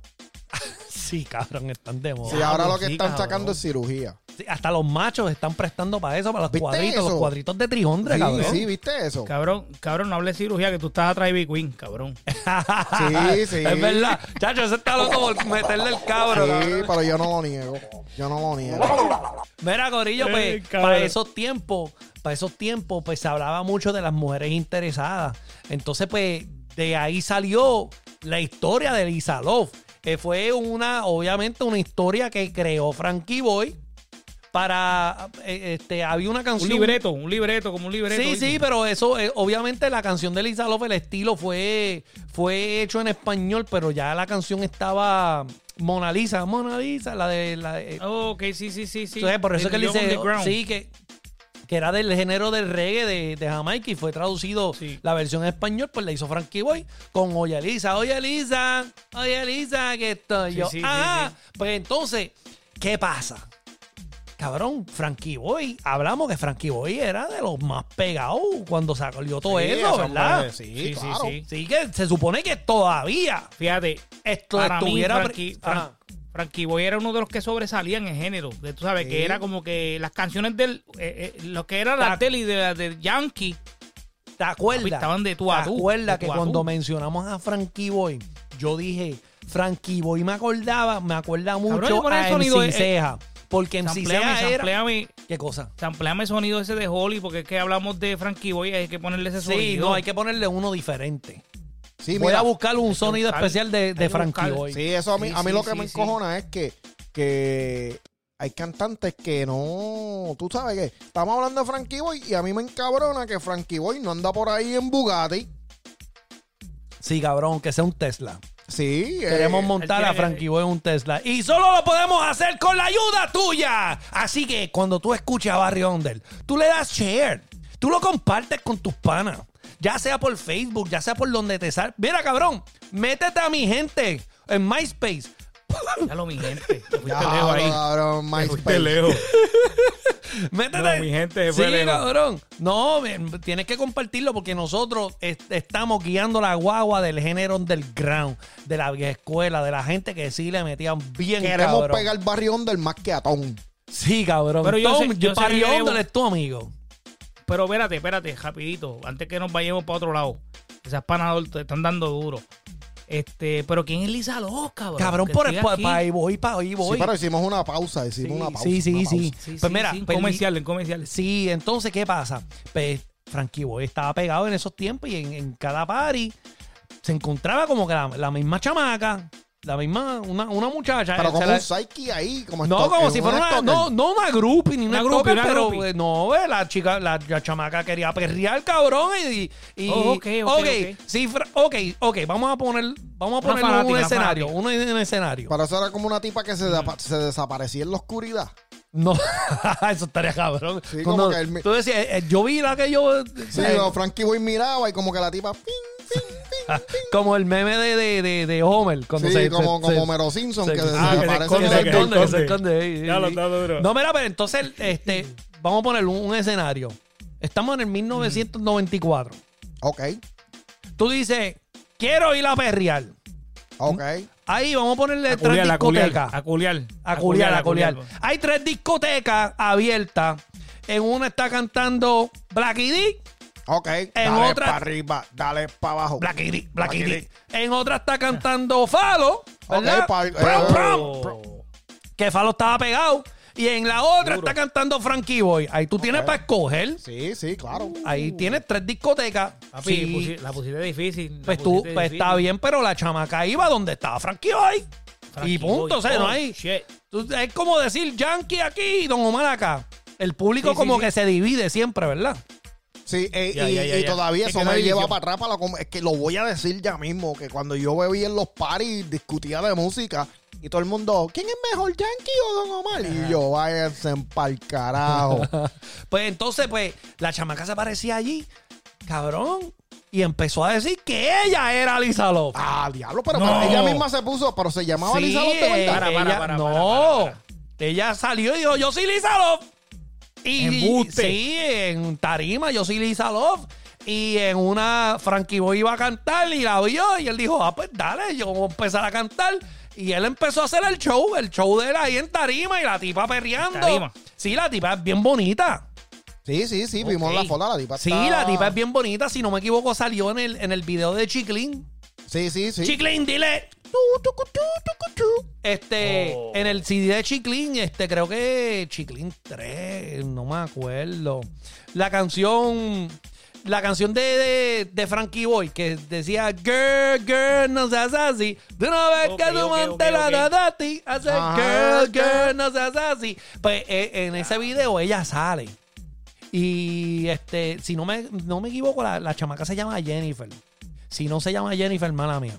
Sí, cabrón, están de moda. Sí, ahora lo que sí, están cabrón. sacando es cirugía. Sí, hasta los machos están prestando para eso, para los ¿Viste cuadritos, los cuadritos de trijondre, Sí, cabrón. sí, ¿viste eso? Cabrón, cabrón, no hables de cirugía que tú estás atrás de Ivy Queen, cabrón. Sí, sí. Es verdad. Chacho, ese está loco por meterle el cabro. Sí, cabrón. pero yo no lo niego. Yo no lo niego. Mira, Corillo, Eh, pues, cabrón. para esos tiempos, para esos tiempos, pues se hablaba mucho de las mujeres interesadas. Entonces, pues, de ahí salió la historia de Lisa Love. Que fue una, obviamente, una historia que creó Frankie Boy para eh, este había una Un canción libreto, un libreto, como un libreto. Sí, sí, pero eso, eh, obviamente la canción de Lisa Love, el estilo fue, fue hecho en español, pero ya la canción estaba Mona Lisa, Mona Lisa, la de, la de- Ok, sí, sí, sí, sí. entonces, por eso El que Young dice, sí, que, que era del género del reggae de, de Jamaica y fue traducido Sí. la versión en español, pues la hizo Frankie Boy con Oye Lisa, Oye Lisa, Oye Lisa, que estoy Sí, yo. sí, ah, pues entonces, ¿qué pasa? Cabrón, Frankie Boy, hablamos que Frankie Boy era de los más pegados cuando salió todo eso, ¿verdad? Sí, Sí, sí, claro. sí. Sí, que se supone que todavía Fíjate, esto para mí, estuviera... Frankie, Fran- Ajá. Frankie Boy era uno de los que sobresalían en género. Que tú sabes, Sí. que era como que las canciones del. eh, eh, lo que era la tele de, de Yankee. ¿Te acuerdas? Estaban de tú a ¿Te acuerdas de que cuando mencionamos a Frankie Boy, yo dije, Frankie Boy me acordaba, me acuerda mucho a sonido, MC eh, Ceja. Porque MC Ceja era... ¿Qué cosa? sampleame el sonido ese de Holly, porque es que hablamos de Frankie Boy, hay que ponerle ese Sí, sonido. no, hay que ponerle uno diferente. Sí, Voy mira, a buscar un sonido buscar- especial de, de Frankie buscar. Boy. Sí, eso a mí, Sí, a mí sí, lo que sí, me sí. encojona es que, que hay cantantes que no. Tú sabes que estamos hablando de Frankie Boy y a mí me encabrona que Frankie Boy no anda por ahí en Bugatti. Sí, cabrón, que sea un Tesla. Sí, eh, Queremos montar a Frankie Boy en un Tesla. Y solo lo podemos hacer con la ayuda tuya. Así que cuando tú escuches a Barry Onder, tú le das share. Tú lo compartes con tus panas. Ya sea por Facebook, ya sea por donde te sal. Mira, cabrón, métete a mi gente en MySpace. Ya lo, mi gente. Te fuiste Ya, lejos ahí. cabrón, Te fuiste MySpace. lejos. Métete. No, mi gente, sí, fue lejos. cabrón. No, ven, tienes que compartirlo porque nosotros est- estamos guiando la guagua del género underground, de la vieja escuela, de la gente que sí le metían bien Queremos cabrón. pegar Barry Under más que a Tom. Sí, cabrón. Pero yo Tom, sé- yo sé que llevo- es tu amigo. Pero espérate, espérate, rapidito, antes que nos vayamos para otro lado. Esas panas te están dando duro. Este, pero ¿quién es Lisa Love, cabrón? Cabrón, por estoy pa, pa- ahí voy, pa' ahí voy. Sí, pero hicimos una pausa, hicimos Sí, una pausa. sí, sí, una sí. pausa. Sí, Pues sí, mira, sí, en pues, comercial, en comercial. Sí, entonces, ¿qué pasa? Pues Frankie Boy estaba pegado en esos tiempos y en, en cada party se encontraba como que la, la misma chamaca. La misma, una, una muchacha. Pero eh, como la- un psyche ahí, como no, como en si fuera una, no, no una groupie ni una, Una groupie, stalker, una pero groupie. eh, no, eh, la chica, la, la chamaca quería perrear, cabrón, y, y Oh, ok, ok, ok. sí, fra- ok, ok, vamos a poner, vamos a poner un escenario, fanática. un, un escenario. Pero eso era como una tipa que se, dapa- se desaparecía en la oscuridad. No, eso estaría cabrón. Sí, Cuando como que él Tú decías, eh, yo vi la que yo. Sí, eh, Frankie Boy miraba y como que la tipa. ping. como el meme de, de, de, de Homer. Cuando Sí, se, como, se- como Homero Simpson, se- que Ah, se que se desaparece. esconde, en se que esconde, que se esconde. Ya lo está duro. No, mira, pero entonces, este, vamos a poner un, un escenario. Estamos en el 1994. Ok, Tú dices, quiero ir a perrear. ok. Ahí vamos a ponerle A tres culiar, discotecas. a culiar. A culiar, a culiar. Hay tres discotecas abiertas. En una está cantando Blacky D. Ok, En dale otra- para arriba, dale para abajo. Blacky D. En otra está cantando Falo. ¿verdad? Ok, pa- Prom, eh, prom. Oh. Que Falo estaba pegado. Y en la otra está cantando Frankie Boy. Ahí tú tienes para escoger. Sí, sí, claro. Ahí tienes tres discotecas. Papi, Sí. pusi- la pusiste difícil. la Pues tú, pues difícil. está bien, pero la chamaca iba donde estaba Frankie Boy. Frankie y punto, Boy. o sea, no Oh, hay. tú- es como decir Yankee aquí y Don Omar acá. El público sí, como sí. que se divide siempre, ¿verdad? Sí, eh, Ya, y, ya, ya, y ya. todavía Es eso me lleva para atrás. Para lo, com- es que lo voy a decir ya mismo. Que cuando yo bebía en los paris, discutía de música. Y todo el mundo, ¿quién es mejor, Yankee o Don Omar? Y yo, váyanse pa'l carajo. Pues entonces, pues, la chamaca se parecía allí, cabrón, y empezó a decir que ella era Lisa Love. ah, diablo, pero, No. pero ella misma se puso, pero se llamaba Lisa Love de verdad. Para, para, ella- para, no, para, para, ella salió y dijo, yo soy Lisa Love. Y Embuste. sí, en tarima, yo soy Lisa Love. Y en una, Frankie Boy iba a cantar y la vio y él dijo, ah, pues dale, yo voy a empezar a cantar. Y él empezó a hacer el show, el show de él ahí en tarima y la tipa perreando. Tarima. Sí, la tipa es bien bonita. Sí, sí, sí, vimos Ok. la foto, la tipa Sí, está- la tipa es bien bonita. Si no me equivoco, salió en el, en el video de Chiclin. Sí, sí, sí. Chiclin, dile. Este, Oh. en el CD de Chiclin, este, creo que Chiclin 3, no me acuerdo. La canción, la canción de, de, de Frankie Boy, que decía, girl, girl, no seas así. De una vez que tu ok, mante ok, la da a ti, hace Ajá, girl, girl. girl, no seas así. Pues eh, en ese video ella sale. Y este, si no me, no me equivoco, la, la chamaca se llama Jennifer. Si no se llama Jennifer, mala mía.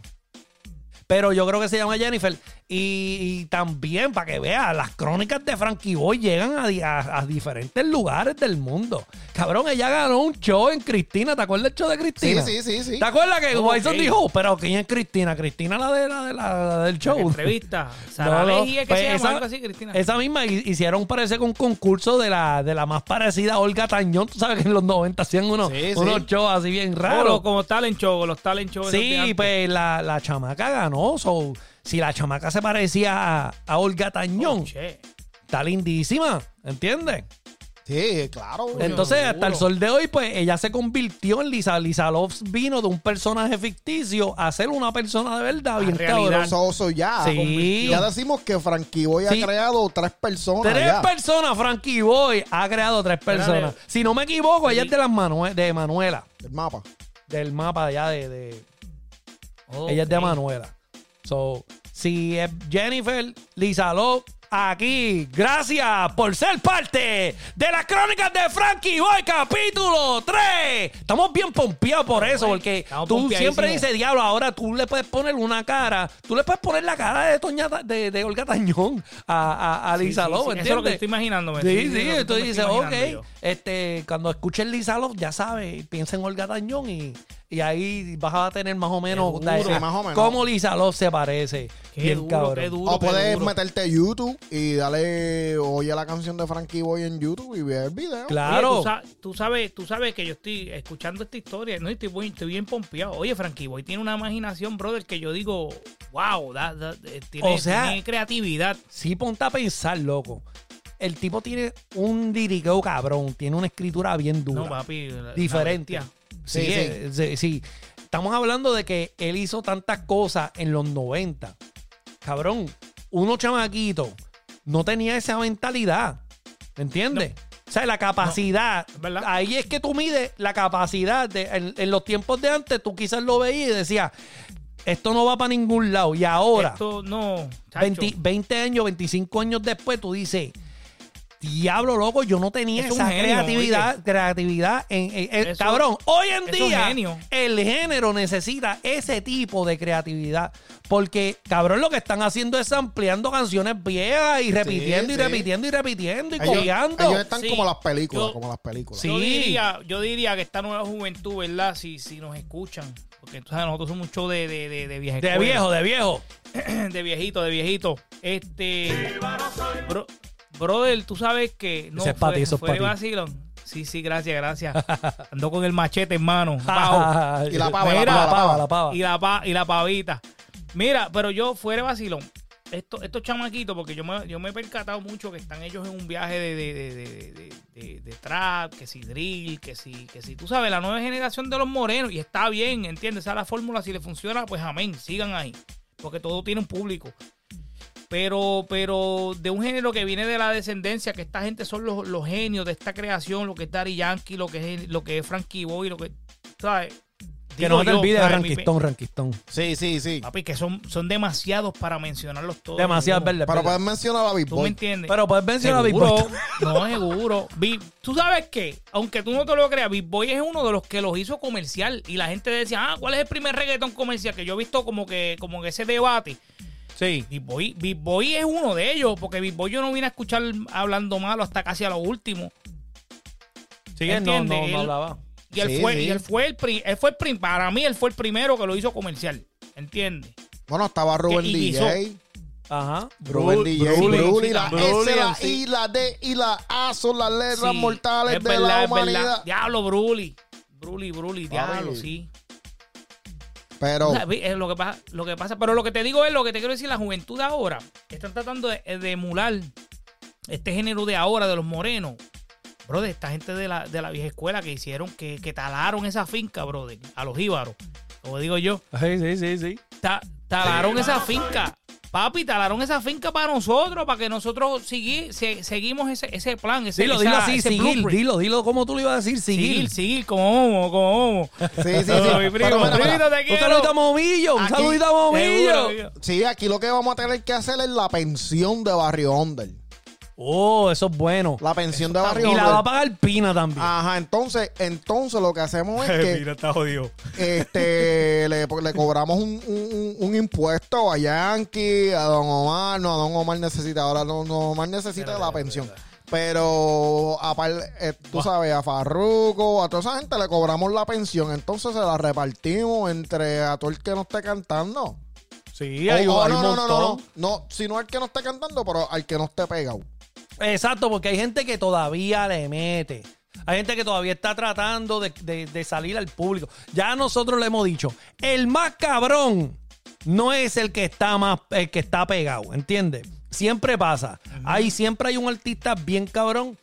Pero yo creo que se llama Jennifer. Y, y también, para que veas, las crónicas de Frankie Boy llegan a, di- a- a diferentes lugares del mundo. Cabrón, ella ganó un show en Cristina. ¿Te acuerdas del show de Sí, Cristina? sí, sí, sí. ¿Te acuerdas que. Wyson dijo, pero quién es Cristina? Cristina la de la, de la- del show. Entrevista. No, Sara no, Ley, ¿es que pues se llama esa- algo así, Cristina? Esa misma hi- hicieron parece que un concurso de la, de la más parecida a Olga Tañón. Tú sabes que en los 90 hacían unos, Sí, sí. unos shows así bien Como raros. los- como talent show, los talent show. esos de Sí, pues la, la chamaca ganó. so, si la chamaca se parecía a, a Olga Tañón, Oh, está lindísima, ¿entiendes? Sí, claro. Entonces, seguro. hasta el sol de hoy, pues ella se convirtió en Lisa. Lisa Loves vino de un personaje ficticio a ser una persona de verdad, bien realidad. cabrón. So, so ya. Sí. Ya decimos que Frankie Boy Sí. ha creado tres personas. Tres ya. personas, Frankie Boy ha creado tres personas. Si no me equivoco, ella es de las de Manuela, El mapa. del mapa allá de, de- ella es de Manuela. So, si es Jennifer, Lisa Love, aquí, gracias por ser parte de las crónicas de Frankie Boy, capítulo 3. Estamos bien pompeados por eso, porque tú siempre dices, diablo, ahora tú le puedes poner una cara, tú le puedes poner la cara de Toña, de, de Olga Tañón a, a, a Lisa sí, Love, sí, Eso es lo que estoy imaginándome. Sí, Sí, sí, es lo que tú me dices, ok, yo. este, cuando escuches Lisa Love, ya sabes, piensa en Olga Tañón y, y ahí vas a tener más o menos, Seguro. de- Sí, más o menos. cómo Lisa Love se parece. Qué Bien duro, cabrón. qué duro. O qué puedes duro. meterte a YouTube y darle, oye la canción de Frankie Boy en YouTube y ver el video. Oye, Claro. tú, sa- tú sabes, tú sabes que yo estoy escuchando esta historia, no estoy, muy- estoy bien pompeado. Oye, Frankie Boy tiene una imaginación, brother, que yo digo, wow, da- da- eh, tiene, O sea- tiene creatividad. Sí, ponte a pensar, loco. El tipo tiene un liriqueo cabrón, tiene una escritura bien dura. No, papi. la- diferente. la. Sí, Sí, sí. sí. Estamos hablando de que él hizo tantas cosas en los 90. Cabrón, uno chamaquito no tenía esa mentalidad. ¿Me entiendes? O sea, la capacidad. verdad. ahí es que tú mides la capacidad. De, en, en los tiempos de antes, tú quizás lo veías y decías. esto no va para ningún lado. Y ahora, Esto no. chacho. 20, 20 años, 25 años después, tú dices, diablo loco, yo no tenía Es esa genio, creatividad, creatividad en, en- en- Eso- cabrón. Hoy en día el género necesita ese tipo de creatividad porque cabrón lo que están haciendo es ampliando canciones viejas y repitiendo y sí. repitiendo y repitiendo y Ellos, copiando. ellos están Sí. como las películas, Yo- como las películas. Sí. Yo diría, yo diría que esta nueva juventud, ¿verdad? Si, si nos escuchan, porque tú sabes, nosotros somos un show de, de, de, de vieja de viejo, de viejo. de viejito, de viejito. Este. bro- brother, tú sabes que. No, Ese es fue, ti, eso es fue ti. vacilón. Sí, sí, gracias, gracias. Ando con el machete, hermano. Pao. Y la pava, Mira, la pava, la pava. la pava. y la, pa- y la pavita. Mira, pero yo fuera de vacilón. Esto, estos chamaquitos, porque yo me, yo me he percatado mucho que están ellos en un viaje de, de, de, de, de- de- de trap, que si drill, que si, que si, tú sabes, la nueva generación de los morenos, y está bien, ¿entiendes? Esa es la fórmula, si le funciona, pues amén, sigan ahí, porque todo tiene un público. Pero, pero de un género que viene de la descendencia, que esta gente son los, los genios de esta creación, lo que es Daddy Yankee, lo que es, lo que es Frankie Boy, lo que, ¿sabes? Que Digo no te olvides de Ranquistón, Ranquistón. Sí, sí, sí. Papi, que son, son demasiados para mencionarlos todos. Demasiado ¿no? verde. Pero puedes mencionar a Big ¿Tú me entiendes? Pero puedes mencionar a Big seguro, Boy. no, seguro. Big- Tú sabes qué, aunque tú no te lo creas, Big Boy es uno de los que los hizo comercial. Y la gente decía, ah, ¿cuál es el primer reggaetón comercial? Que yo he visto como que, como que ese debate. Sí. Big Boy, Big Boy es uno de ellos, porque Big Boy yo no vine a escuchar hablando malo hasta casi a lo último. Sí, él no, no, ¿Entiendes? no Él- hablaba. Y él Sí, fue, sí. y él fue el pri- él fue el prim- para mí él fue el primero que lo hizo comercial. ¿Entiendes? Bueno, estaba Rubén DJ. Ajá. Rubén DJ. Bruli, la S, la sí. I, la D y la A son las letras Sí, mortales es de verdad, la es verdad. humanidad. Diablo, Bruli. Bruli, Bruli, diablo, sí. Pero, O sea, vi- es lo que pasa, lo que pasa, pero lo que te digo es lo que te quiero decir, la juventud de ahora están tratando de, de emular este género de ahora de los morenos. Brother, esta gente de la, de la vieja escuela que hicieron, que, que talaron esa finca, brother, a los íbaros. Como digo yo, Sí, sí, sí, sí. ta- talaron esa finca. Papi, talaron esa finca para nosotros, para que nosotros segui- se- seguimos ese, ese plan, ese, Dilo, esa- dilo así, seguir. Dilo, dilo como tú lo ibas a decir, seguir. Seguir, seguir, como homo, como homo. sí, sí, sí. Mi primo, Pero primito, te Un saludito a Momillo, un Aquí- saludito a Momillo. Seguro, sí, aquí lo que vamos a tener que hacer es la pensión de Barrio Under. Oh, eso es bueno. La pensión de está Barrio Y la va a pagar Pina también. Ajá, entonces, entonces lo que hacemos es que Mira, está jodido. este le, le cobramos un, un- un impuesto a Yankee, a Don Omar, no, a Don Omar necesita, ahora Don Omar necesita la pensión. Pero aparte, eh, tú sabes, a Farruko, a toda esa gente le cobramos la pensión, entonces se la repartimos entre a todo el que no esté cantando. Sí, hay, o hay no, un no, no, no, no, montón. no, sino al que no esté cantando, pero al que no esté pegado. Exacto, porque hay gente que todavía le mete. Hay gente que todavía está tratando de, de- de salir al público. Ya nosotros le hemos dicho, el más cabrón no es el que está más, el que está pegado, ¿entiendes? Siempre pasa. Ahí siempre hay un artista bien cabrón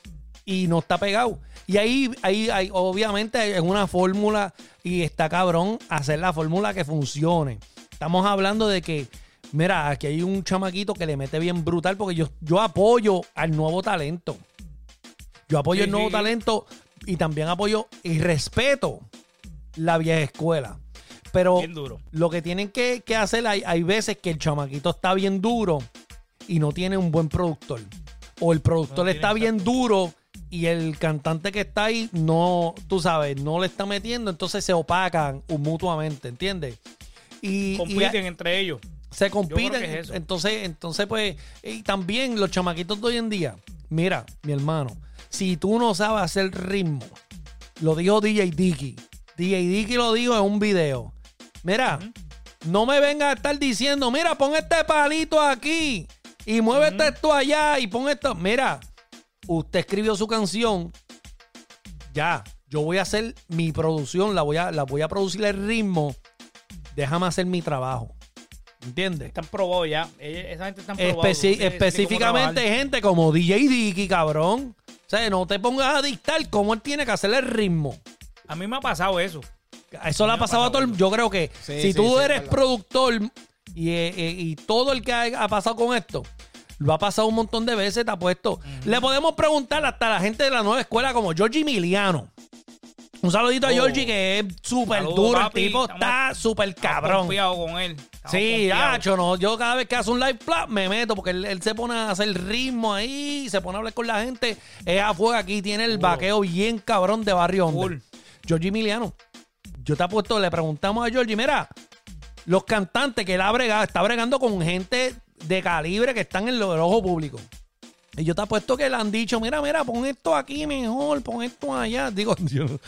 y no está pegado. Y ahí, ahí, ahí obviamente es una fórmula y está cabrón hacer la fórmula que funcione. Estamos hablando de que, mira, aquí hay un chamaquito que le mete bien brutal porque yo, yo apoyo al nuevo talento. Yo apoyo Sí, el nuevo sí. talento y también apoyo y respeto la vieja escuela. Pero Bien duro. lo que tienen que, que hacer, hay, hay veces que el chamaquito está bien duro y no tiene un buen productor. O el productor No está bien duro y el cantante que está ahí no, tú sabes, no le está metiendo, entonces se opacan mutuamente, ¿entiendes? Y, y Compiten entre ellos. Se compiten. es. Entonces, entonces, pues, y también los chamaquitos de hoy en día. Mira, mi hermano, si tú no sabes hacer ritmo, lo dijo DJ Dicky. DJ Dicky lo dijo en un video. Mira, no me venga a estar diciendo, mira, pon este palito aquí y muévete esto allá y pon esto. Mira, usted escribió su canción, ya, yo voy a hacer mi producción, la voy a, la voy a producir el ritmo, déjame hacer mi trabajo. ¿Entiendes? Están probados ya. Esa gente tienes cómo específicamente gente como DJ Dicky, cabrón. O sea, no te pongas a dictar cómo él tiene que hacer el ritmo. A mí me ha pasado eso. Eso le ha pasado a todo el Yo creo que Sí, si sí, tú sí, eres productor y, eh, eh, y todo el que ha, ha pasado con esto, lo ha pasado un montón de veces, te ha puesto. Le podemos preguntar hasta a la gente de la nueva escuela como George Emiliano. Un saludito a Oh. Georgie que es súper duro. papi. El tipo Estamos- está súper cabrón. confiados con él. Estamos Sí, confiados. Hacho, no. Yo cada vez que hace un live plap me meto porque él, él se pone a hacer ritmo ahí, se pone a hablar con la gente. Es a fuego aquí, tiene el vaqueo bien cabrón de barrio. Full. Georgie Emiliano. Yo te apuesto, le preguntamos a Georgie, mira, los cantantes que él ha bregado, está bregando con gente de calibre que están en lo- el ojo público. Y yo te apuesto que le han dicho, mira, mira, pon esto aquí mejor, pon esto allá. Digo, yo, no-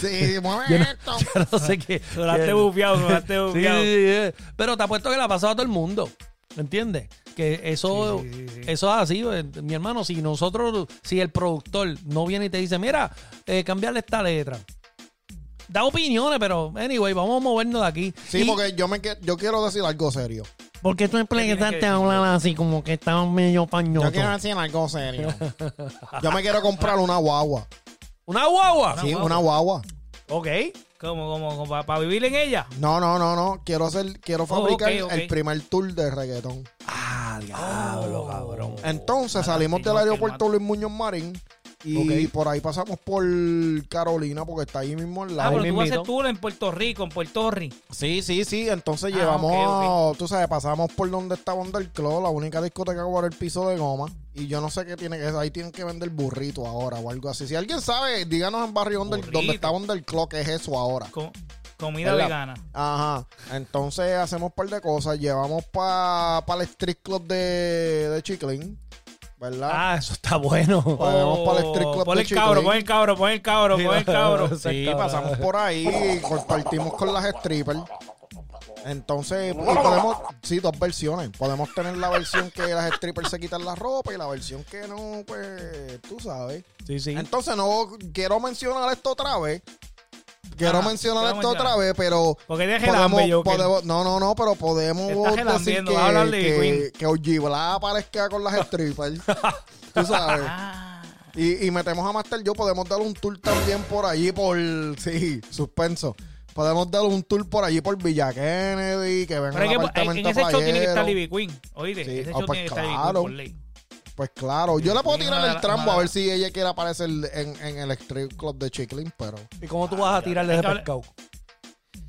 Sí, mueve yo no, esto. yo no sé qué. Qué- bufiado, Sí, bufiado. sí, sí. Pero te apuesto que le ha pasado a todo el mundo. ¿Me entiendes? Que eso, Sí, sí, sí, sí. eso es así, eh, mi hermano. Si nosotros, si el productor no viene y te dice, mira, eh, cambiarle esta letra. Da opiniones, pero anyway, vamos a movernos de aquí. Sí, Y- porque yo, me, que- yo quiero decir algo serio. ¿Por qué tú empezaste a hablar así, como que estaba medio pañoso? Yo quiero decir algo serio. Yo me quiero comprar una guagua. ¿Una guagua? Sí, una guagua. Ok. ¿Cómo, cómo, cómo, para, vivir en ella? No, no, no, no. Quiero hacer, quiero fabricar ok, ok. el primer tour de reggaetón. Ah, diablo, cabrón. Entonces salimos del aeropuerto. Luis Muñoz Marín y por ahí pasamos por Carolina porque está ahí mismo al Ah, lado. pero tú vas a hacer tour en Puerto Rico, en Puerto Rico. Sí, sí, sí. Entonces Ah, llevamos, ok, tú sabes, pasamos por donde está Club, la única discoteca por el piso de goma. Y yo no sé qué tiene que ahí tienen que vender burrito ahora o algo así. Si alguien sabe, díganos en barrio Burrito. donde está Club, qué es eso ahora. Co- comida ¿Verdad? vegana. Ajá. Entonces hacemos un par de cosas. Llevamos para el street club de, de Chiclin. ¿Verdad? Ah, eso está bueno. Podemos para el street club Pon el cabro, pon el cabro, pon el cabro, pon el cabro. Sí, pasamos por ahí y compartimos con las strippers. Entonces, y podemos, sí, dos versiones. Podemos tener la versión que las strippers se quitan la ropa y la versión que no, pues, tú sabes. Sí, sí. Entonces, no quiero mencionar esto otra vez. Quiero Ajá, mencionar quiero esto mencionar. otra vez, pero Porque deje el podemos, hambre, podemos- no, no, no, pero podemos Te estás decir que, vas a hablar de que, que OG Bla aparezca con las strippers. tú sabes. Ah, Y, y metemos a Master Yo, podemos darle un tour también por allí, por. Sí, suspenso. Podemos darle un tour por allí por Villa Kennedy, que venga pero al que- en, apartamento en ese show tiene que estar. Ivy Queen. Oíste, Sí, ese ah, show pues tiene que estar Ivy claro. Queen por ley. Pues claro, yo le puedo tirar de el trambo a de ver si ella quiere aparecer en, en el strip club de Chiclin, pero. ¿Y cómo tú vas a tirarle ese que hablar- pescado?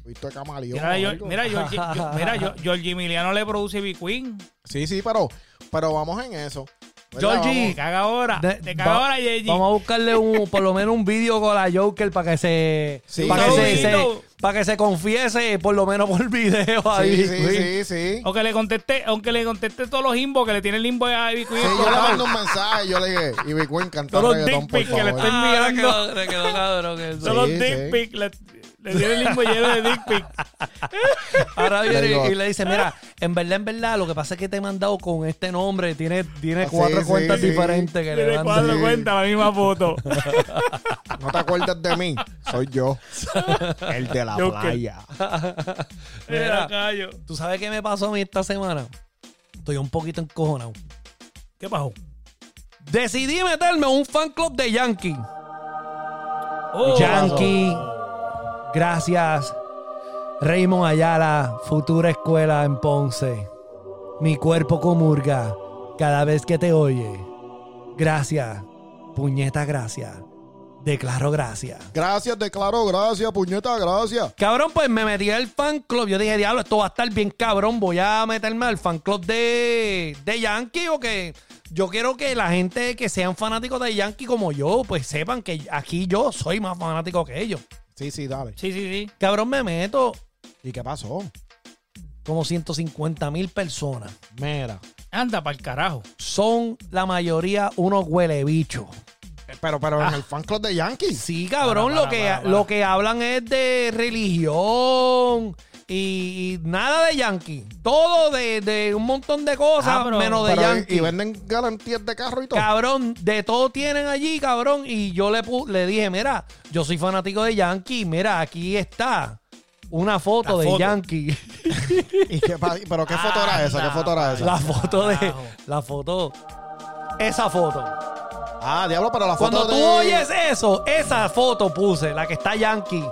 Visto de camaleón. Mira, yo, mira, Georgie, yo- mira, yo, Georgie Emiliano le produce Ivy Queen. Sí, sí, pero, pero vamos en eso. ¿Verdad? Georgie, Te caga ahora. De- te caga va- ahora, Georgie. Vamos a buscarle un, por lo menos un vídeo con la Joker para que se, Sí, para que sí, se, sí. se- para que se confiese por lo menos por video ahí. Sí, sí, sí, sí. Aunque le conteste, aunque le conteste todos los inbox que le tiene el inbox a Ivy Queen. Sí, yo le mando un mensaje, yo le dije, y mi Queen cantar Todos los reggaetón, dick por pics que le favor. estoy Ah, le mirando. quedó, le quedó cabrón eso. Son los dick pics. Le, tiene el limbo lleno de dick pics. Ahora viene y, y le dice, mira, en verdad, en verdad, lo que pasa es que te he mandado con este nombre, tiene, tiene Ah, cuatro sí, cuentas sí. diferentes que le Tiene cuatro Sí. cuentas, la misma foto. No te acuerdas de mí, soy yo. El de la Joker. playa. Mira. Mira, callo. ¿Tú sabes qué me pasó a mí esta semana? Estoy un poquito encojonado. ¿Qué pasó? Decidí meterme en un fan club de Yankee. Oh, Yankee, gracias. Raymond Ayala, futura escuela en Ponce. Mi cuerpo comurga cada vez que te oye. Gracias, puñeta, gracias. Declaro gracias. Gracias, declaro gracias, puñeta, gracias. Cabrón, pues me metí al fan club. Yo dije, diablo, esto va a estar bien cabrón. Voy a meterme al fan club de, de Yankee o que yo quiero que la gente que sean fanáticos de Yankee como yo, pues sepan que aquí yo soy más fanático que ellos. Sí, sí, dale. Sí, sí, sí. Cabrón, me meto ¿Y qué pasó? como 150 mil personas. Mira. Anda para el carajo. Son la mayoría unos huele bichos. Pero, pero en el fan club de Yankees. Sí, cabrón, Para, lo, que, para, para. lo que hablan es de religión y, y nada de Yankee. Todo de, de un montón de cosas, Ah, pero- menos de Pero, Yankee. y venden garantías de carro y todo. Cabrón, de todo tienen allí, cabrón. Y yo le, le dije, mira, yo soy fanático de Yankee. Mira, aquí está una foto La de foto. Yankee. ¿Y qué pa- ¿Pero qué foto era esa? ¿Qué foto era esa? la foto de... La foto... Esa foto. Ah, diablo, pero la foto Cuando tú de... oyes eso, esa foto puse, la que está Yankee.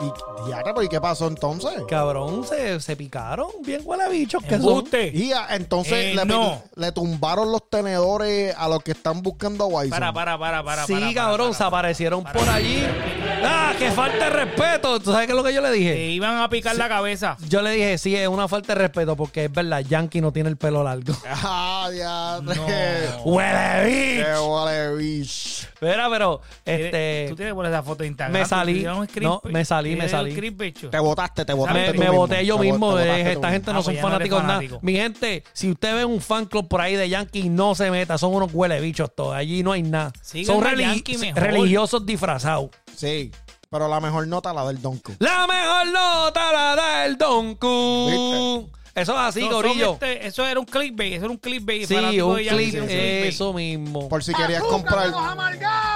Y, diablo, pero ¿y qué pasó entonces? Cabrón, se, se picaron bien huele bichos que son. Embuste. Y ah, entonces Eh, le, no. le tumbaron los tenedores a los que están buscando a Wison. Para, para, para, para. Sí, para, para, cabrón, para, se aparecieron para. por allí. Ah, que falta de respeto. ¿Tú sabes qué es lo que yo le Te dije? iban a picar la cabeza. Yo le dije, sí, es una falta de respeto porque es verdad, Yankee no tiene el pelo largo. Ah, diadre. ¡Huele Qué bicho! huele bicho. Mira, pero, Tú este... tienes que poner esa foto de Instagram. me Tú salí. tienes un script- No, me salí, me salí. Te botaste, te botaste. Me, tú voté yo mismo. eh, esta tú gente Ah, no pues son ya no eres fanáticos de nada. Mi gente, si usted ve un fan club por ahí de Yankee, no se meta. Son unos huele bichos todos. Allí no hay nada. Son religiosos disfrazados. Sí, pero la mejor nota la del Donko. La mejor nota la da el Donku. Eso es así, No, son este- eso era un clickbait. Eso era un clickbait. Sí, fanático un de Yankee, clip. era un clickbait. Eso mismo. Por si querías comprar.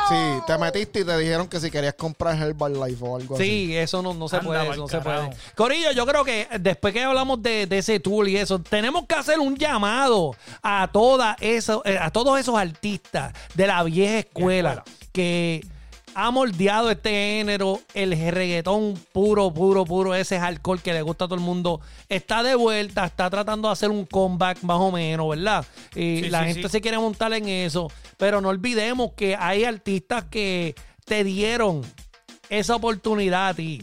Sí, te metiste y te dijeron que si querías comprar Herbalife o algo así. Sí, eso no, no se Anda puede, pa'l no se carajo. puede. Corillo, yo creo que después que hablamos de, de ese tool y eso, tenemos que hacer un llamado a toda eso, eh, a todos esos artistas de la vieja escuela que ha moldeado este género, el reggaetón puro, puro, puro, ese alcohol que le gusta a todo el mundo, está de vuelta, está tratando de hacer un comeback más o menos, ¿verdad? Y Sí, la sí, gente sí. se quiere montar en eso, pero no olvidemos que hay artistas que te dieron esa oportunidad a ti.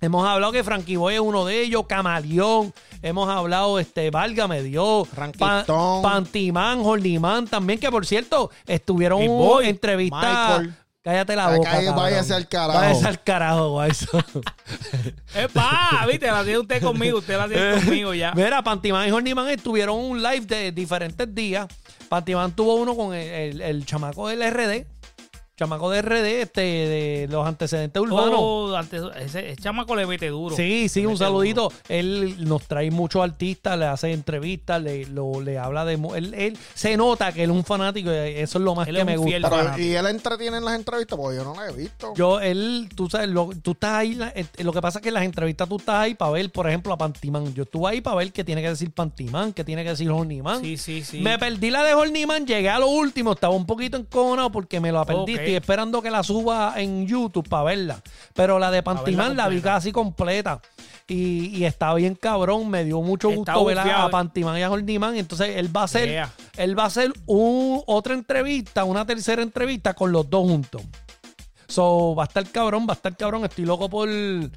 Hemos hablado que Frankie Boy es uno de ellos, Camaleón. Hemos hablado, este, Válgame Dios, Ranquistón. Pantimán, Horniman también, que por cierto, estuvieron Boy, entrevista. Cállate la boca. váyase al carajo. Váyase al carajo, Guayso. ¡Epa! ¿Viste? La tiene usted conmigo. Usted la tiene conmigo ya. Mira, Pantimán y Horniman estuvieron en un live de diferentes días. Pantimán tuvo uno con el, el- el chamaco del RD. Chamaco de RD, este, de los antecedentes urbanos. Oh, antes, ese, ese chamaco le mete duro. Sí, sí, un saludito. duro. Él nos trae muchos artistas, le hace entrevistas, le, lo, le habla de... Él, él- se nota que él es un fanático y eso es lo más Él que me gusta. Pero, y él entretiene en las entrevistas, porque yo no la he visto. Yo, él, tú sabes, lo, tú estás ahí, eh, lo que pasa es que en las entrevistas tú estás ahí para ver, por ejemplo, a Pantimán. Yo estuve ahí para ver qué tiene que decir Pantimán, qué tiene que decir Horniman. Sí, sí, sí. Me perdí la de Horniman, llegué a lo último, estaba un poquito encojonado porque me perdí. Ok. Estoy esperando que la suba en YouTube para verla. Pero la de Pantimán la vi casi completa. Y, y está bien cabrón, me dio mucho Está gusto ver a, Pantimán y a Horniman. Entonces él va a hacer, Yeah. él va a hacer un- otra entrevista, una tercera entrevista con los dos juntos. So, va a estar cabrón, va a estar cabrón. Estoy loco por,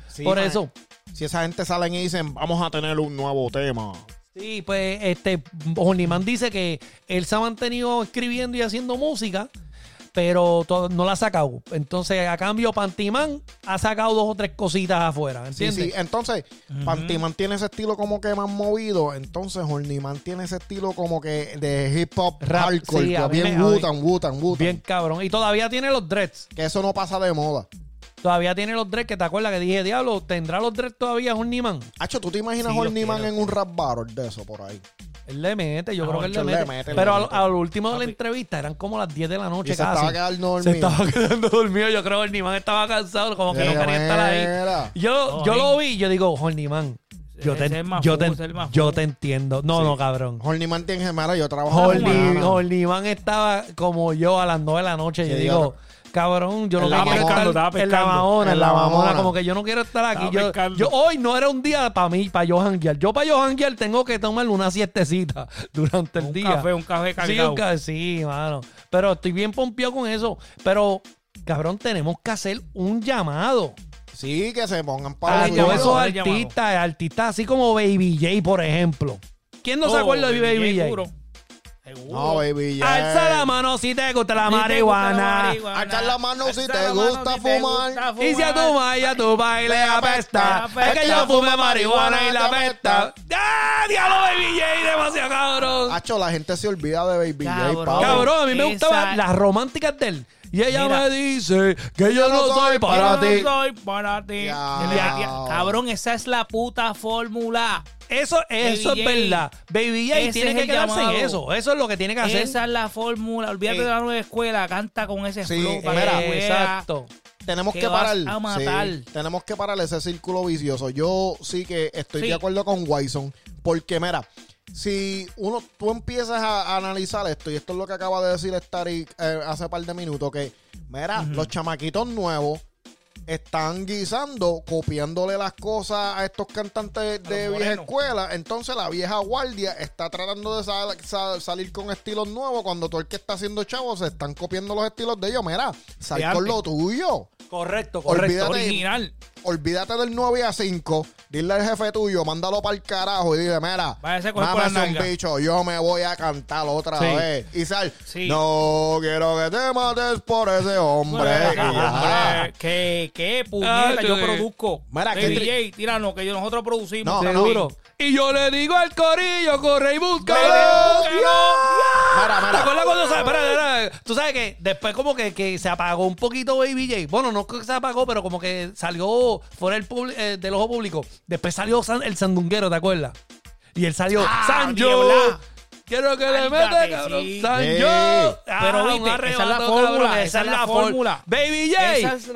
Sí, por man. eso. Si esa gente salen y dicen, vamos a tener un nuevo tema. Sí, pues este Horniman dice que él se ha mantenido escribiendo y haciendo música, pero no la ha sacado. Entonces, a cambio, Pantimán ha sacado dos o tres cositas afuera, Sí, ¿entiendes? sí. Entonces, Pantiman tiene ese estilo como que más movido. Entonces, Horniman tiene ese estilo como que de hip hop Rap, hardcore. sí, bien Wutan, Wutan, Wutan. Bien cabrón. Y todavía tiene los dreads. Que eso no pasa de moda. Todavía tiene los dreads, que te acuerdas que dije, diablo, ¿tendrá los dreads todavía Horniman? Hacho, ¿tú te imaginas Horniman en un rap battle de eso por ahí? Él le mete, yo Ah, creo que él le mete. le mete, le Pero al, mete. al último de la entrevista eran como las 10 de la noche Y se casi. estaba quedando Se dormido. estaba quedando dormido. Yo creo que Horniman estaba cansado, como que no quería estar ahí. Yo, yo lo vi, yo digo, Horniman, yo te, yo te, yo te entiendo. No, no, cabrón. Horniman tiene gemela, yo trabajo. Horniman estaba como yo a las 9 de la noche. Sí, Yo digo, digo, cabrón, yo no la quiero estar estaba en la mamona, en la mamona. como que yo no quiero estar aquí. Yo, yo hoy no era un día para mí, para yo janguear. Yo para yo janguear tengo que tomarle una siestecita durante el Un día. café, un café Sí, cargado. un ca- sí, mano. Pero estoy bien pompeado con eso. Pero, cabrón, tenemos que hacer un llamado. Sí, que se pongan para todos esos artistas, artistas así como Baby J, por ejemplo. ¿Quién no se Oh, acuerda de Baby J? Seguro. No, baby, ya. Alza la mano si te gusta la marihuana. Alza la mano si te la mano gusta si te fumar. Y si a tu maya tu baile apesta. apesta. Es que yo fume marihuana y la apesta. ¡Ah, diablo, Baby J! Demasiado cabrón. Hacho, la gente se olvida de Baby J, Cabrón. a mí me gustaban las románticas de él. Y ella Mira. me dice que yo no soy para Yo ti. no soy para ti. Yo Cabrón, esa es la puta fórmula. Eso, eso Baby es J. verdad. Baby J Ese tiene es que el quedarse llamado. en eso. Eso es lo que tiene que hacer. Esa es la fórmula. Olvídate Eh. de la nueva escuela. Canta con ese Sí, flow. para mira, exacto. Tenemos que que vas parar. a matar. sí, tenemos que parar ese círculo vicioso. Yo sí que estoy Sí. de acuerdo con Wyson. Porque, mira, si uno tú empiezas a, a analizar esto, y esto es lo que acaba de decir Starry eh, hace par de minutos, que, mira, los chamaquitos nuevos están guisando, copiándole las cosas a estos cantantes de vieja escuela. Entonces la vieja guardia está tratando de sal- sal- salir con estilos nuevos cuando todo el que está haciendo chavos se están copiando los estilos de ellos. Mira, sal con lo tuyo. Correcto, correcto. Olvídate. Original. Olvídate del 9 a 5. Dile al jefe tuyo, mándalo para el carajo y dile, mira, mámese un bicho, yo me voy a cantar otra Sí. vez. Y sal, Sí. no quiero que te mates por ese hombre. ¿Qué, qué puñeta yo qué- produzco? Mira, tri- DJ, tíranos, que yo- nosotros producimos. No, seguro. Seguro. Y yo le digo al corillo, corre y búscalo. Mira, ¿Te mira. acuerdas cuando se, espera, espera, tú sabes que después como que, que se apagó un poquito Baby J? Bueno, no que se apagó, pero como que salió fuera del, publi- eh, del ojo público. Después salió San- el sandunguero, ¿te acuerdas? Y él salió, Ah, Sancho, diabla. quiero que le Álgate, meta, cabrón. sí. Sancho. Ah, Pero viste, esa es la fórmula, cabrón, esa es la fórmula. Baby J, esa es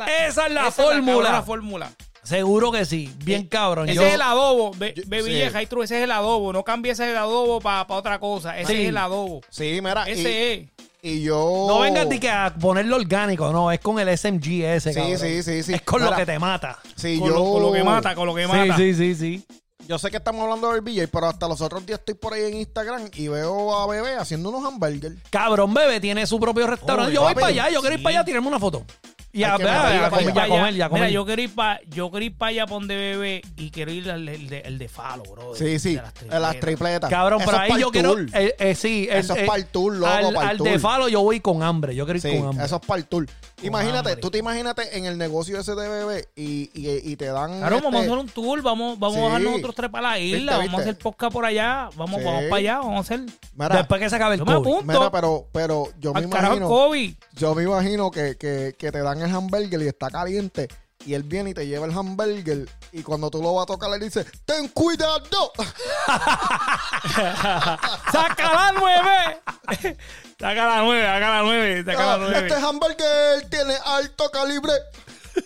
la, fórmula. la fórmula. Seguro que sí, bien cabrón. Ese Yo- es el adobo. Be- Yo- Baby sí. J, High True, ese es el adobo. No cambies ese adobo para otra cosa. Ese Sí. es el adobo. Sí, mira. y- Ese es. Y yo. No vengas que a ponerlo orgánico, no, es con el SMG ese, Sí, cabrón. sí, sí, sí. Es con lo que te mata. Sí, Con, yo. lo, con lo que mata, con lo que mata. Sí, sí, sí, sí. Yo sé que estamos hablando del BJ, pero hasta los otros días estoy por ahí en Instagram y veo a Bebé haciendo unos hamburgers. Cabrón, bebé, tiene su propio restaurante. Yo voy para allá, yo quiero ir Sí. para allá, tirarme una foto. Y a, para comer, ya comer, ya comer. Mira, yo quiero ir para yo quiero ir para allá donde bebé y quiero ir al el de, el de Falo, bro. Sí, sí. De las en las tripletas. Cabrón, Eso pero ahí yo quiero. eh, eh, sí, Eso es pa'l tour, loco, Al, al tour. de Falo yo voy con hambre. Yo quiero ir Sí, con hambre. eso es para el tour. Imagínate, hambre. tú te imagínate en el negocio ese de bebé y, y, y te dan. Claro, vamos a este, hacer un tour, vamos, vamos Sí. a bajar nosotros tres para la isla, ¿Viste, vamos viste? a hacer podcast por allá, vamos, Sí. vamos para allá, vamos a hacer. Mira, Después que se acabe el Yo me COVID. apunto. mira, pero, pero yo me imagino. COVID. Yo me imagino que, que, que te dan el hamburger y está caliente. Y él viene y te lleva el hamburger. Y cuando tú lo vas a tocar, le dice: ¡Ten cuidado! ¡Saca la nueve! saca la nueve, saca la nueve, saca la nueve. Este hamburger tiene alto calibre.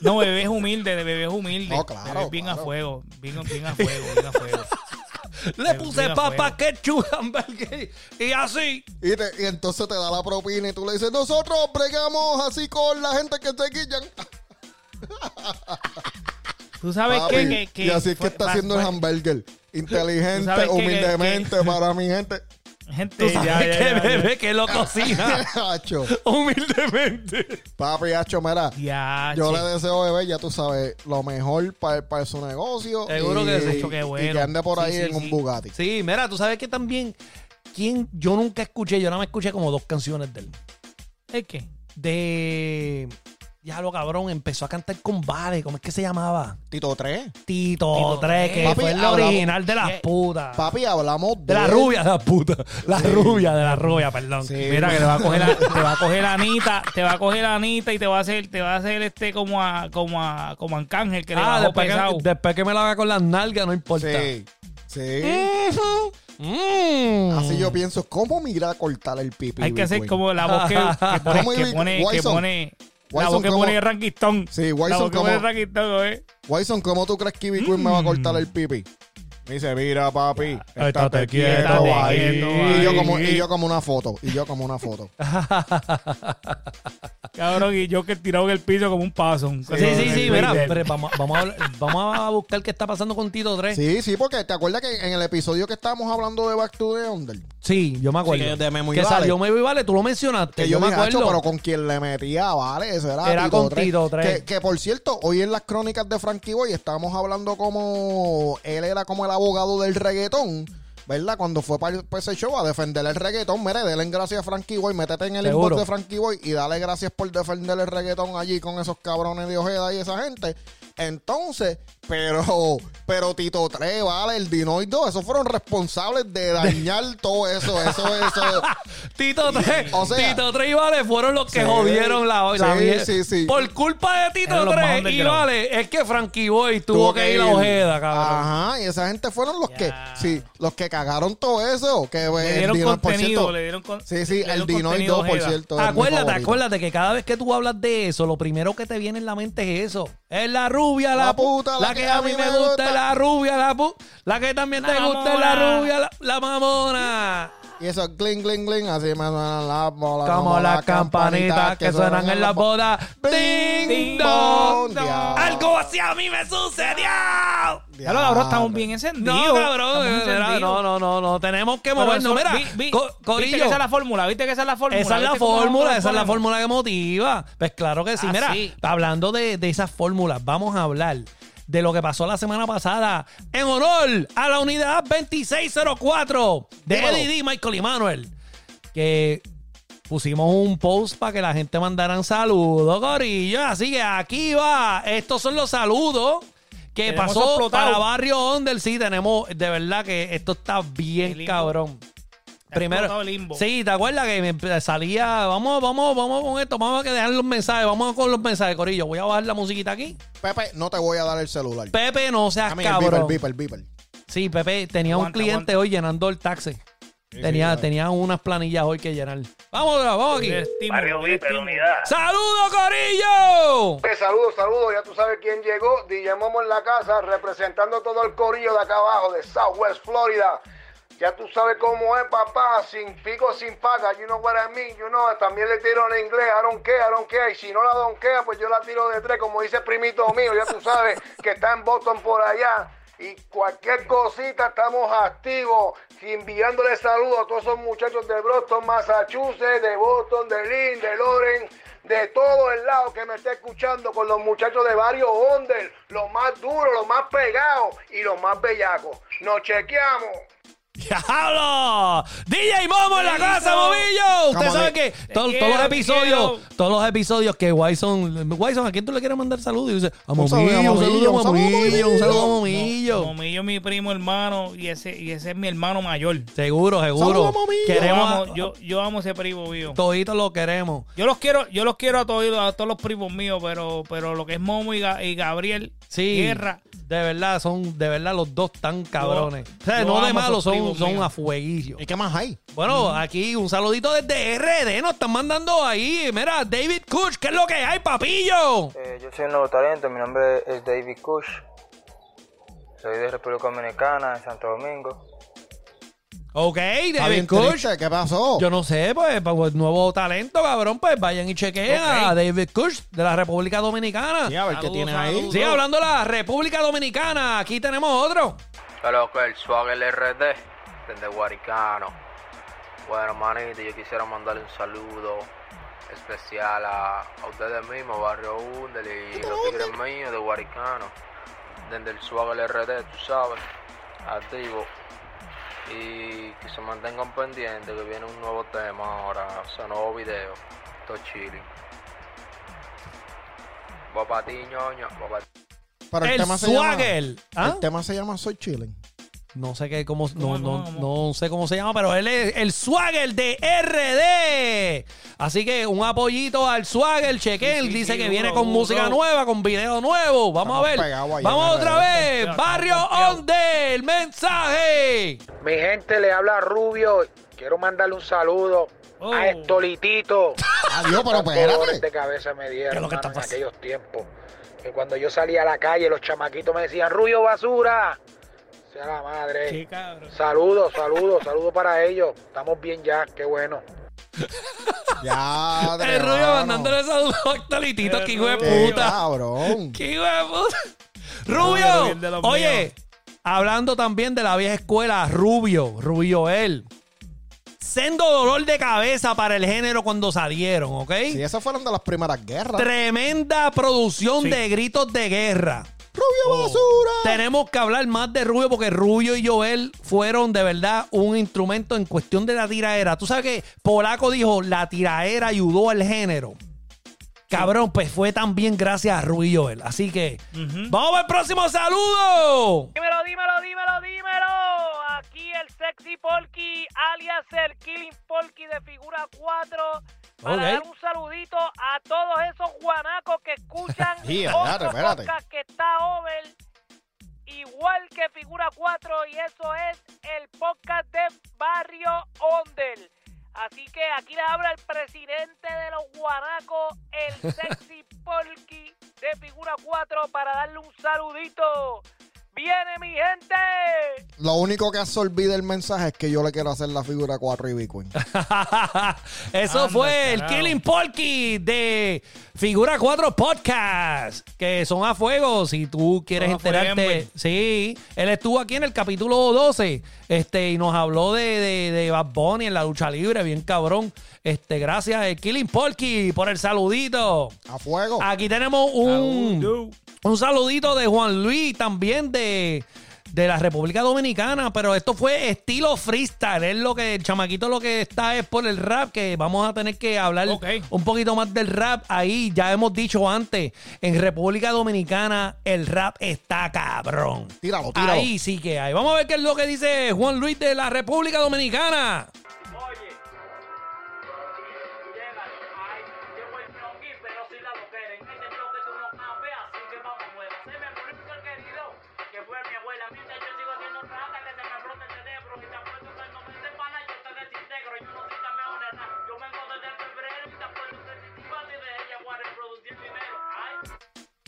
No, bebé es humilde, de bebé es humilde. No, claro, Bebé es bien claro. a fuego, bien, bien a fuego, bien a fuego. Le puse papa, ketchup, hamburger y así. Y, te- y entonces te da la propina y tú le dices: Nosotros bregamos así con la gente que se guillan. Tú sabes Papi, que, que, que y así es que está haciendo el hamburger. Inteligente, que- humildemente para mi gente. Gente, Tú ya, sabes ya, que ya, ya. bebé que lo cocina Hacho. humildemente. Papi, Hacho, mira. Ya, Yo che. le deseo, bebé, ya tú sabes, lo mejor para su negocio. Seguro y, que sí. Hacho, qué y bueno. que ande por Sí, ahí sí, en un. Bugatti. Sí, mira, tú sabes que también. ¿Quién? Yo nunca escuché, yo nada más escuché como dos canciones de él. ¿Es qué? De. Ya lo cabrón, empezó a cantar con Vale, ¿cómo es que se llamaba? Tito 3. Tito, Tito 3, que Papi, fue el hablamos- original de las putas. Papi, hablamos de. De la rubia de las putas. La rubia de la rubia, perdón. Sí. Mira que te va a coger la, te va a coger la Anita, te va a coger la Anita y te va a hacer, te va a hacer este como a, como a, como a Arcángel que le Ah, bajó después pesado. que, después que me la haga con las nalgas, no importa. Sí. Sí. Mm. Así yo pienso, ¿cómo me irá a cortar el pipi? Hay que hacer Big como la voz que, que pone, ¿Cómo que Big- pone, que Wyson? pone, la voz que pone Rankistón. Sí, la Wyson, voz que pone Rankistón, ¿eh? Wyson, ¿cómo tú crees que Ivy Queen me va a cortar el pipi? Me dice, mira, papi, Estate estate quieto quieto ahí. ahí. Y yo, como, y yo como una foto. Y yo como una foto. Cabrón, y yo que tirado en el piso como un paso. Sí, sí, sí, mira, pero vamos, vamos, a, vamos a buscar qué está pasando con Tito 3. Sí, Sí, sí, porque te acuerdas que en el episodio que estábamos hablando de Back to the Under, yo me acuerdo. Sí, que de Memo y que Vale. salió Memo y Vale, tú lo mencionaste. que yo yo me dije, "Acho, acuerdo. pero con quien le metía, vale, eso era, Era Tito con Tres. Tito Tres. Que, que, por cierto, hoy en las crónicas de Frankie Boy estábamos hablando como él era como el abogado del reggaetón. ¿Verdad? Cuando fue para ese show a defender el reggaetón, mire, denle gracias a Frankie Boy, métete en el Seguro. inbox de Frankie Boy y dale gracias por defender el reggaetón allí con esos cabrones de Ojeda y esa gente. Entonces, pero, pero Tito 3, vale, el Dinoido, esos fueron responsables de dañar todo eso, eso, eso. Tito 3, o sea- Tito 3 y Vale fueron los que Sí. jodieron la, la Sí, sí, sí. Por culpa de Tito Eran los más 3 y. Vale, es que Frankie Boy tuvo, que ir a Ojeda, cabrón. Ajá, y esa gente fueron los que, sí, los que cagaron todo eso. Que Le el dieron Dino, por contenido, cierto, le dieron con- Sí, sí, le el dieron Dino y contenido dos, por cierto. Acuérdate, acuérdate que cada vez que tú hablas de eso, lo primero que te viene en la mente es eso. Es la rubia, la, La pu- puta, la, que, a mí me gusta, es la rubia, la pu- la que también La te gusta es la rubia, la, la mamona. Y eso, cling, cling, cling, así me suenan las bolas. Como las campanitas que suenan en las bodas. ¡Ding, Ding, dong! Algo así a mí me sucedió. Ya lo cabrón, estamos bien encendidos. No, cabrón. No, no, no, no. Tenemos que movernos. Mira, vi- vi- co- ¿Viste que esa es la fórmula? ¿Viste que esa es la fórmula? Esa es la ¿Viste cómo fórmula, esa es la fórmula que motiva. Pues claro que sí. Ah, Mira, hablando de, de esas fórmulas, vamos a hablar de lo que pasó la semana pasada en honor a la unidad 2604 de Dímelo. Eddie D, Michael y Manuel. Que pusimos un post para que la gente mandara saludos, Corillo. Así que aquí va. Estos son los saludos. Que pasó explotado. para Barrio Onder. Sí, tenemos, de verdad que esto está bien cabrón. Primero, el limbo. sí, ¿te acuerdas que me salía? Vamos, vamos, vamos con esto, vamos a que dejar los mensajes, vamos con los mensajes, Corillo. Voy a bajar la musiquita aquí. Pepe, no te voy a dar el celular. Pepe, no seas A mí el cabrón. beeper, el beeper, el beeper. Sí, Pepe tenía un cliente aguanta. hoy llenando el taxi. tenía, tenía unas planillas hoy que llenar. Vamos, vamos aquí. Barrio Viper, unidad. ¡Saludos, Corillo! Eh, saludos, saludos. Ya tú sabes quién llegó. DJ Momo en la casa, representando todo el corillo de acá abajo, de Southwest Florida. Ya tú sabes cómo es, papá. Sin pico, sin paga. You know what I mean. You know, también le tiro en inglés. I don't care, I don't. Y si no la donkea, pues yo la tiro de tres, como dice el primito mío. Ya tú sabes que está en Boston por allá. Y cualquier cosita, estamos activos. Enviándole saludos a todos esos muchachos de Boston, Massachusetts, de Boston, de Lynn, de Loren, de todo el lado que me está escuchando con los muchachos de Barrio Onder, los más duros, los más pegados y los más bellacos. Nos chequeamos. ¡Diablo! DJ Momo en la casa, Movillo. Usted Vamos, sabe que quiero, todos los te episodios, quiero. todos los episodios que Wyson, Wyson, ¿a quién tú le quieres mandar saludos? Y dice, a Un saludo Momillo, a un saludo a Momillo, un saludo a Momillo, un saludo a Momillo. Es mi primo hermano y ese, y ese es mi hermano mayor. Seguro, seguro. Yo Queremos amo, a- yo, yo amo ese primo mío. Toditos lo queremos. Yo los quiero, yo los quiero a todos, a todos los primos míos, pero, pero lo que es Momo y, Ga- y Gabriel Sí. Guerra, De verdad, son de verdad los dos tan cabrones. o sea, yo no de amo esos son, son a fueguillo. ¿Y qué más hay? Bueno, aquí un saludito desde RD. Nos están mandando ahí. Mira, David Kuch, ¿qué es lo que hay, papillo? Eh, yo soy un nuevo talento, mi nombre es David Kush. Soy de República Dominicana, de Santo Domingo. Ok, Está David triste, ¿Qué pasó? Yo no sé, pues, pues, nuevo talento, cabrón. Pues vayan y chequeen a. David Kush de la República Dominicana. Sí, a ver qué tienes ahí. Sí, hablando de la República Dominicana, aquí tenemos otro. Hola, que el Swagger RD, desde Guaricano. Bueno, manito, yo quisiera mandarle un saludo especial a, a ustedes mismos, Barrio Undel y los tigres míos de Guaricano. Desde el Swagger RD, tú sabes, activo. Y que se mantengan pendientes que viene un nuevo tema ahora, o sea, nuevo video. Todo chilling. Va para ti, ñoño, va pa' ti. Pero el, El tema se llama. ¿Ah? El tema se llama Soy Chilling. No sé qué, cómo, no, ¿Cómo, no, cómo, no sé cómo se llama, pero él es el Swagger de RD. Así que un apoyito al Swagger, chequen. Sí, sí, Dice sí, que duro, viene con duro. música nueva, con video nuevo. Vamos Estamos a ver. Vamos otra vez. Barrio. Onde, el mensaje. Mi gente le habla Rubio. Quiero mandarle un saludo Oh. a Estolitito. Adiós, pero espérate. de cabeza me ¿Qué es dieron lo que está en aquellos tiempos. Que cuando yo salía a la calle, los chamaquitos me decían, Rubio Basura. Sea la madre. Cabrón. Saludos, saludos, saludos para ellos. Estamos bien ya, qué bueno. Ya, El Rubio mandándole saludos a Qué hijo de Qué puta. cabrón. Qué hijo de puta. Rubio, Oye, míos. hablando también de la vieja escuela, Rubio, Rubio él. Sendo dolor de cabeza para el género cuando salieron, ¿ok? Sí, esas fueron de las primeras guerras. Tremenda producción Sí. de gritos de guerra. Rubio Basura. Tenemos que hablar más de Rubio porque Rubio y Joel fueron de verdad un instrumento en cuestión de la tiraera. Tú sabes que Polaco dijo, la tiraera ayudó al género. Cabrón, pues fue también gracias a Rubio y Joel. Así que, vamos al próximo saludo. Dímelo, dímelo, dímelo, dímelo. Aquí el sexy Polky, alias el Killing Polky de figura 4. Para dar un saludito a todos esos guanacos que escuchan Sí, otro podcast que está over. Igual que figura 4 y eso es el podcast de Barrio Ondel. Así que aquí les habla el presidente de los guanacos, el sexy Polky de figura 4 para darle un saludito. Viene mi gente. Lo único que absorbí del mensaje es que yo le quiero hacer la figura 4 y Bitcoin. Eso Anda, fue el. Killing Porky de Figura 4 Podcast, que son a fuego. Si tú quieres Son a fuego, enterarte, sí, él estuvo aquí en el capítulo 12 este, y nos habló de, de, de Bad Bunny en la lucha libre, bien cabrón. Este, gracias, el Killing Porky, por el saludito. A fuego. Aquí tenemos un, un saludito de Juan Luis, también de, de la República Dominicana, pero esto fue estilo freestyle. Es lo que el chamaquito lo que está es por el rap, que vamos a tener que hablar un poquito más del rap. Ahí ya hemos dicho antes, en República Dominicana el rap está cabrón. Tíralo, tíralo. Ahí sí que hay. Vamos a ver qué es lo que dice Juan Luis de la República Dominicana.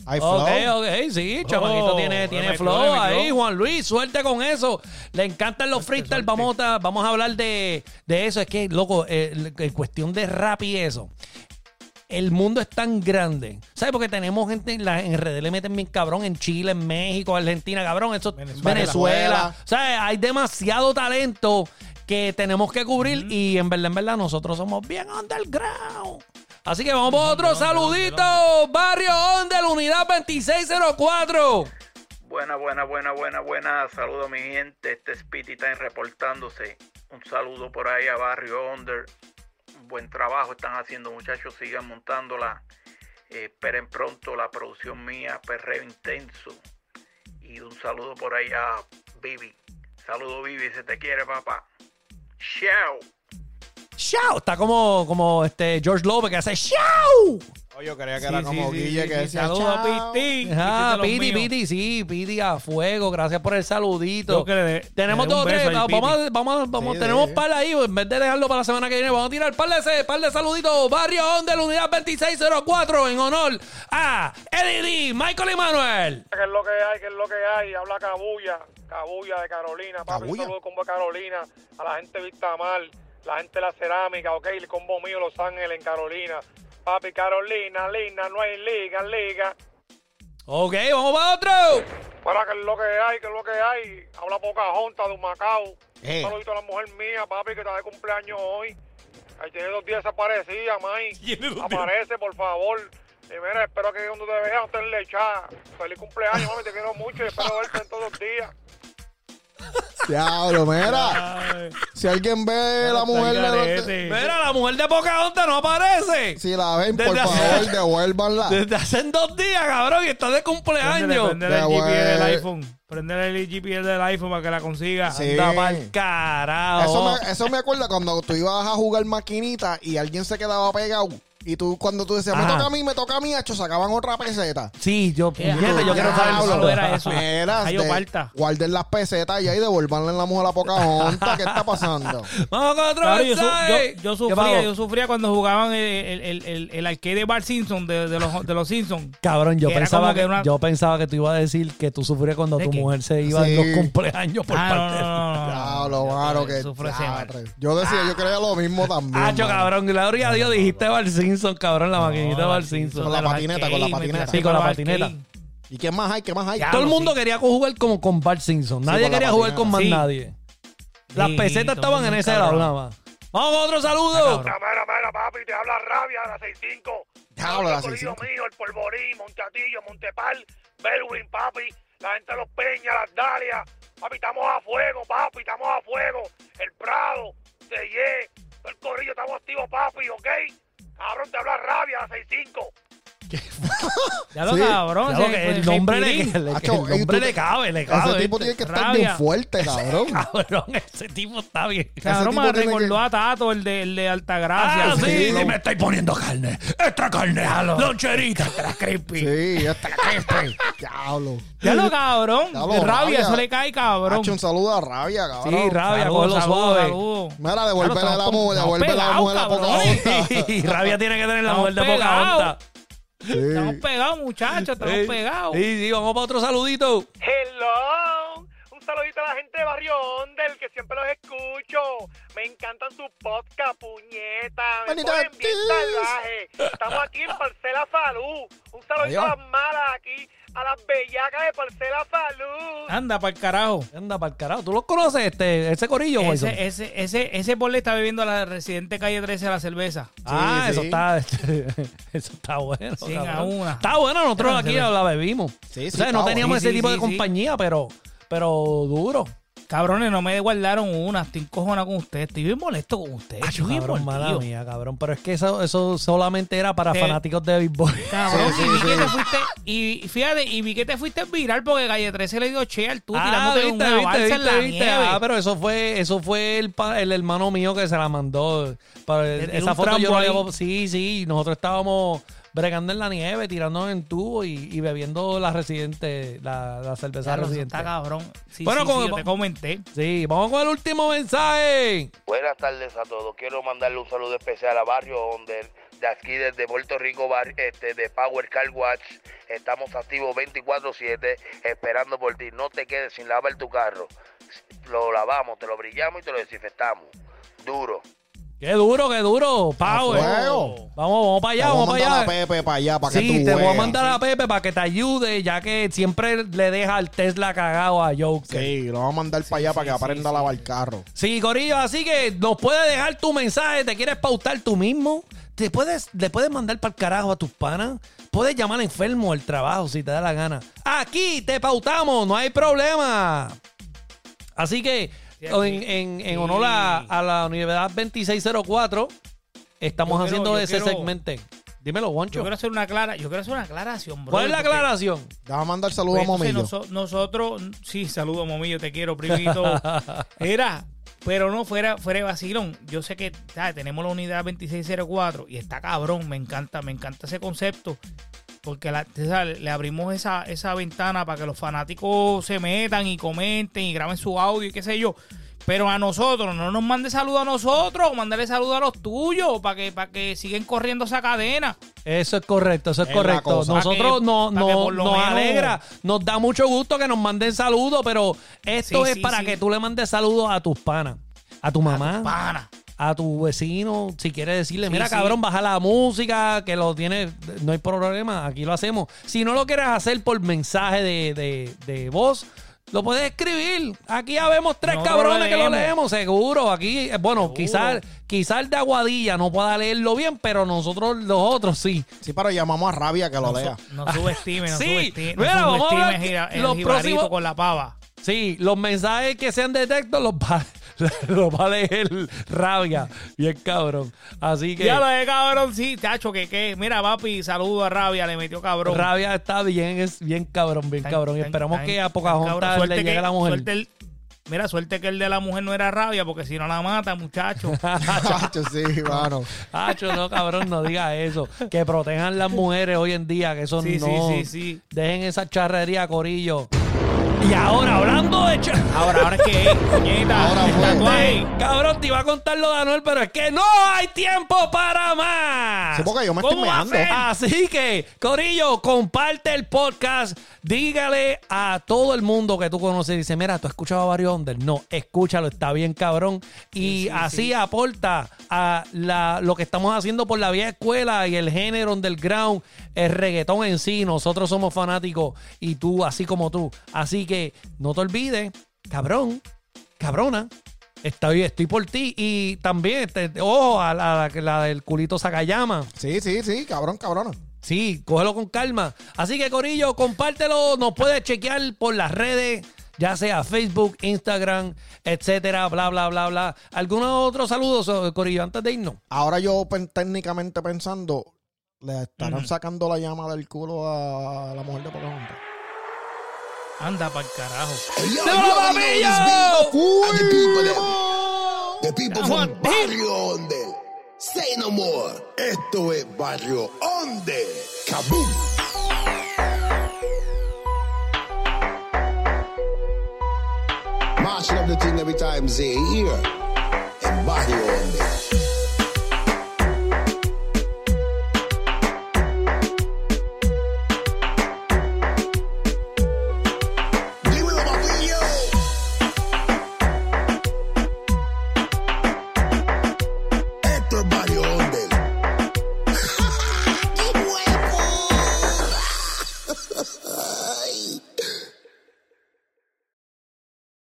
Hay flow. Ok, ok, sí, chamaquito Oh, tiene, tiene flow ahí, Juan Luis, suerte con eso. Le encantan los freestyle, vamos a, vamos a hablar de, de eso. Es que, loco, eh, en cuestión de rap y eso, el mundo es tan grande. ¿Sabes? Porque tenemos gente en, la, en redes, le meten bien cabrón en Chile, en México, Argentina, cabrón, eso Venezuela. Venezuela. ¿Sabes? Hay demasiado talento que tenemos que cubrir y en verdad, en verdad, nosotros somos bien underground. Así que vamos por otro saludito. Barrio Ondel, unidad 2604. Buena, buena, buena, buena, buena. Saludo a mi gente. Este es Pity Time reportándose. Un saludo por ahí a Barrio Under. Un buen trabajo están haciendo, muchachos. Sigan montándola. Eh, esperen pronto la producción mía, Perreo Intenso. Y un saludo por ahí a Bibi. Saludo, Bibi. Se te quiere, papá. Chao. ¡Chao! Está como, como este George López que hace ¡Chao! Oh, yo creía que Sí, era como sí, Guille sí, que decía Saludos a chao. Piti. Ah, Piti Piti, sí, Piti a fuego. Gracias por el saludito. Yo que le tenemos le un dos o tres. beso ahí, Vamos, a- vamos, a- vamos, Sí, tenemos sí. par ahí. En vez de dejarlo para la semana que viene, vamos a tirar par de, ese- par de saluditos. Barrio On de la unidad 2604 en honor a Eddie D, Michael Emanuel. ¿Qué es lo que hay? ¿Qué es lo que hay? Habla Cabulla, Cabulla de Carolina. Papi, Cabulla. un saludo de Carolina, a la gente de Vistamar, la gente de la cerámica, ok, el combo mío Los Ángeles en Carolina. Papi, Carolina, Lina, no hay liga, liga. Ok, vamos para otro. Para que es lo que hay, que es lo que hay. Habla Pocahontas de un Macao. Eh. Un saludito a la mujer mía, papi, que está de cumpleaños hoy. Ahí tiene dos días desaparecida, May. Aparece, por favor. Y mira, espero que cuando te vea no te lechada. Feliz cumpleaños, mami, te quiero mucho y espero verte en todos los días. Diablo, mira. Si alguien ve la mujer de. Mira, la mujer de Pocahontas no aparece. Si la ven, por Desde hace- favor, devuélvanla. Desde hace dos días, cabrón, y está de cumpleaños. préndele el GPS del iPhone. Prendele el GPS del iPhone para que la consiga. Sí. Anda pa'l carajo. Eso me, eso me acuerda cuando tú ibas a jugar maquinita y alguien se quedaba pegado. Y tú, cuando tú decías, me Ajá. toca a mí, me toca a mí, hecho, sacaban otra peseta. Sí, yo, Eh, puñeta, yo quiero saber solo era eso. Mira, Ay, de- Oparta. guarden las pesetas y ahí devuelvanle la mujer a la Pocahontas. ¿Qué está pasando? Vamos con otro Claro, yo, su- mensaje. yo- yo ¿Qué sufría, pasó? yo sufría cuando jugaban el, el, el, el, el arcade de Bart Simpson de, de los, de los Simpsons. Cabrón, yo Que era pensaba como que, que una- yo pensaba que tú ibas a decir que tú sufrías cuando ¿De tu qué? mujer se iba Sí. en los cumpleaños por Ah, no, parte no, no, no, no. Diablo, Yo mano, que sufro ese mal. diatre. Yo decía, yo creía lo mismo también. Hacho, mano. cabrón, gloria a Dios, dijiste Bar Simpson, cabrón, la maquinita de Bar Simpson. Con la patineta, con la patineta. Sí, con la patineta. ¿Y qué más hay? ¿Qué más hay? Ya. Todo el mundo sí. quería jugar como con Bart Simpson. Nadie quería jugar con más Sí. nadie. Las Sí, pesetas estaban el en ese lado nada más. Vamos con otro saludo. Mira, mira, papi, te habla Rabia de la 65. Diablo, la Todo el corillo 65. mío, el Polvorí, Montatillo, Montepal, Belwin, papi, la gente de los Peñas, las Dalias. Papi, estamos a fuego, papi, estamos a fuego. El Prado, Seye, todo el corillo, estamos activos, papi, ¿ok? Cabrón, te habla Rabia, la 65. Ya lo Sí. cabrón. Claro ese- que el ese nombre, le, Pirín. le- Hacho, el nombre tú- le cabe, le Ese cabe. tipo ¿viste? tiene que estar rabia. bien fuerte, cabrón. Cabrón, ese tipo está bien. Cabrón, tipo me tiene recordó que- a Tato, el de, el de Altagracia. Ah, sí, sí, sí, me estoy poniendo carne. Extra carne. Loncherita. Extra crispy. Sí, este crepe. Diablo. Ya lo cabrón. Ya lo de rabia, rabia. eso le cae cabrón. Hacho, un saludo a Rabia, cabrón. Sí, rabia, Saludos, cógelo saludos, suave. saludos. Mira, devuélvele a la estamos mujer, devuélvele a la pegados, mujer a cabrones. Pocahontas. Y rabia tiene que tener la Estamos mujer de pegados. Estamos pegados, muchachos, estamos pegados. Sí, sí, vamos para otro saludito. Hello. Un saludito a la gente de Barrio Ondel, que siempre los escucho. Me encantan sus podcasts, puñetas. Me ponen bien salvaje. Estamos aquí en Parcela Falú. Un saludito a las malas aquí a las bellacas de Parcela Salud. Anda para el carajo. Anda para el carajo. ¿Tú lo conoces, este, ese corillo, Wilson? Ese, ese, ese, ese por le está bebiendo a la residente calle 13 la cerveza. Ah, Sí, eso sí. está, eso está bueno. Cien a una. Está bueno, nosotros aquí la bebimos. Sí, o sí, sea, no teníamos ese Sí, tipo sí, de sí. compañía, pero, pero duro. Cabrones, no me guardaron una. Estoy encojona con ustedes. Estoy bien molesto con ustedes. Ay, Estoy bien cabrón, mala mía, cabrón. Pero es que eso, eso solamente era para Te- fanáticos de Big Boy. Cabrón, Sí, y vi sí, que sí. te fuiste, y fíjate, y vi que te fuiste viral porque Calle 13 le dio che al tú Ah, tirándote viste, una viste, viste, en la viste. nieve. Ah, pero eso fue, eso fue el, el hermano mío que se la mandó. Para- esa foto yo ahí. llevo. Sí, sí. Nosotros estábamos bregando en la nieve, tirándonos en tubo y, y bebiendo la residente, la, la cerveza Claro, residente. está cabrón. Sí, Bueno, sí, como- sí, yo te comenté. Sí, vamos con el último mensaje. Buenas tardes a todos. Quiero mandarle un saludo especial a Barrio Onder, de aquí desde Puerto Rico, bar- este, de Power Car Watch. Estamos activos 24-7, esperando por ti. No te quedes sin lavar tu carro. Lo lavamos, te lo brillamos y te lo desinfectamos. Duro. Qué duro, qué duro. Power. fuego. Vamos, vamos para allá, Te voy a vamos para mandar allá. a Pepe para allá, para que Sí, tú te voy a mandar a Pepe para que te ayude, ya que siempre le deja el Tesla cagado a Joker. Sí, lo vamos a mandar para allá para que sí, aprenda sí, a lavar el carro. Sí, Corillo, así que nos puedes dejar tu mensaje, te quieres pautar tú mismo, te puedes, le puedes mandar para el carajo a tus panas, puedes llamar enfermo al trabajo si te da la gana. Aquí te pautamos, no hay problema. Así que. En, en- en Sí. honor a, a la Universidad 2604, estamos Yo quiero- haciendo yo ese quiero- segmento. Dímelo, Yo Juancho. quiero hacer una clara, yo quiero hacer una aclaración, bro. ¿Cuál es la porque- aclaración? Déjame mandar saludos Pues a entonces Momillo. noso- nosotros, sí, saludo Momillo, te quiero, primito. Era, pero no fuera, fuera de vacilón. Yo sé que ¿sabes? tenemos la unidad 2604 y está cabrón, me encanta, me encanta ese concepto. Porque la- le abrimos esa, esa ventana para que los fanáticos se metan y comenten y graben su audio y qué sé yo. Pero a nosotros, no nos mande saludo a nosotros, mándale saludo a los tuyos para que, para que sigan corriendo esa cadena. Eso es correcto, eso es, correcto. Nosotros que- no, no- nos menos- alegra, nos da mucho gusto que nos manden saludos, pero esto Sí, es sí, para sí. que tú le mandes saludos a tus panas, a tu mamá, Pana. A tu vecino, si quieres decirle, mira sí. cabrón, baja la música, que lo tiene, no hay problema, aquí lo hacemos. Si no lo quieres hacer por mensaje de, de- de voz, lo puedes escribir. Aquí ya vemos tres cabrones lo que lo leemos. seguro. Aquí, eh, bueno, quizás quizás el de Aguadilla no pueda leerlo bien, pero nosotros los otros sí. Sí, pero llamamos a Rabia que lo No, lea. no subestime, no Sí, subestime, no mira, vamos a subestime el los próximos- con la pava. Sí, los mensajes que sean de texto los va, los va a leer rabia. Bien cabrón. Así que Ya lo de cabrón, sí, tacho, que qué. Mira, papi, saludo a Rabia, le metió cabrón. rabia está bien, es bien cabrón, bien Tan- cabrón. Y esperamos tan- que a Pocahontas le llegue que- la mujer. suerte el- mira, suerte que el de la mujer no era Rabia, porque si no la mata, muchacho. Chacho, sí, mano. Hacho, no, cabrón, no diga eso. Que protejan las mujeres hoy en día, que eso Sí, sí, no. sí, sí. Dejen esa charrería, Corillo. Y ahora, hablando de Ahora, ahora es que, puñeta, Ahora. Cabrón, te iba a contar lo de Anuel, pero es que no hay tiempo para más. Sí, porque yo me estoy ¿Cómo va a meando. ser? Así que, Corillo, comparte el podcast. Dígale a todo el mundo que tú conoces. Dice, mira, ¿tú has escuchado a Barrio Under? No, escúchalo, está bien cabrón. Y sí, así sí. aporta a la, lo que estamos haciendo por la vieja escuela y el género underground, el reggaetón en sí. Nosotros somos fanáticos y tú, así como tú. Así que no te olvides, cabrón, cabrona. Estoy, estoy por ti. Y también, este, ojo, a la, a la- del culito Sakayama. Sí, sí, sí, cabrón, cabrona. Sí, cógelo con calma. Así que, Corillo, compártelo. Nos puedes chequear por las redes, ya sea Facebook, Instagram, etcétera, bla, bla, bla, bla. ¿Algunos otros saludos, Corillo, antes de irnos? Ahora yo técnicamente pensando, le estarán sacando la llama del culo a la mujer de Pocahontas. Anda pa'l carajo. Hey, yo, ¡Dímelo, yo, papillo! yo, this and the people them. The people from on, Barrio Onde. Say no more. Esto es Barrio Onde. Kaboom. Marching up the thing every time they hear. En Barrio Onde.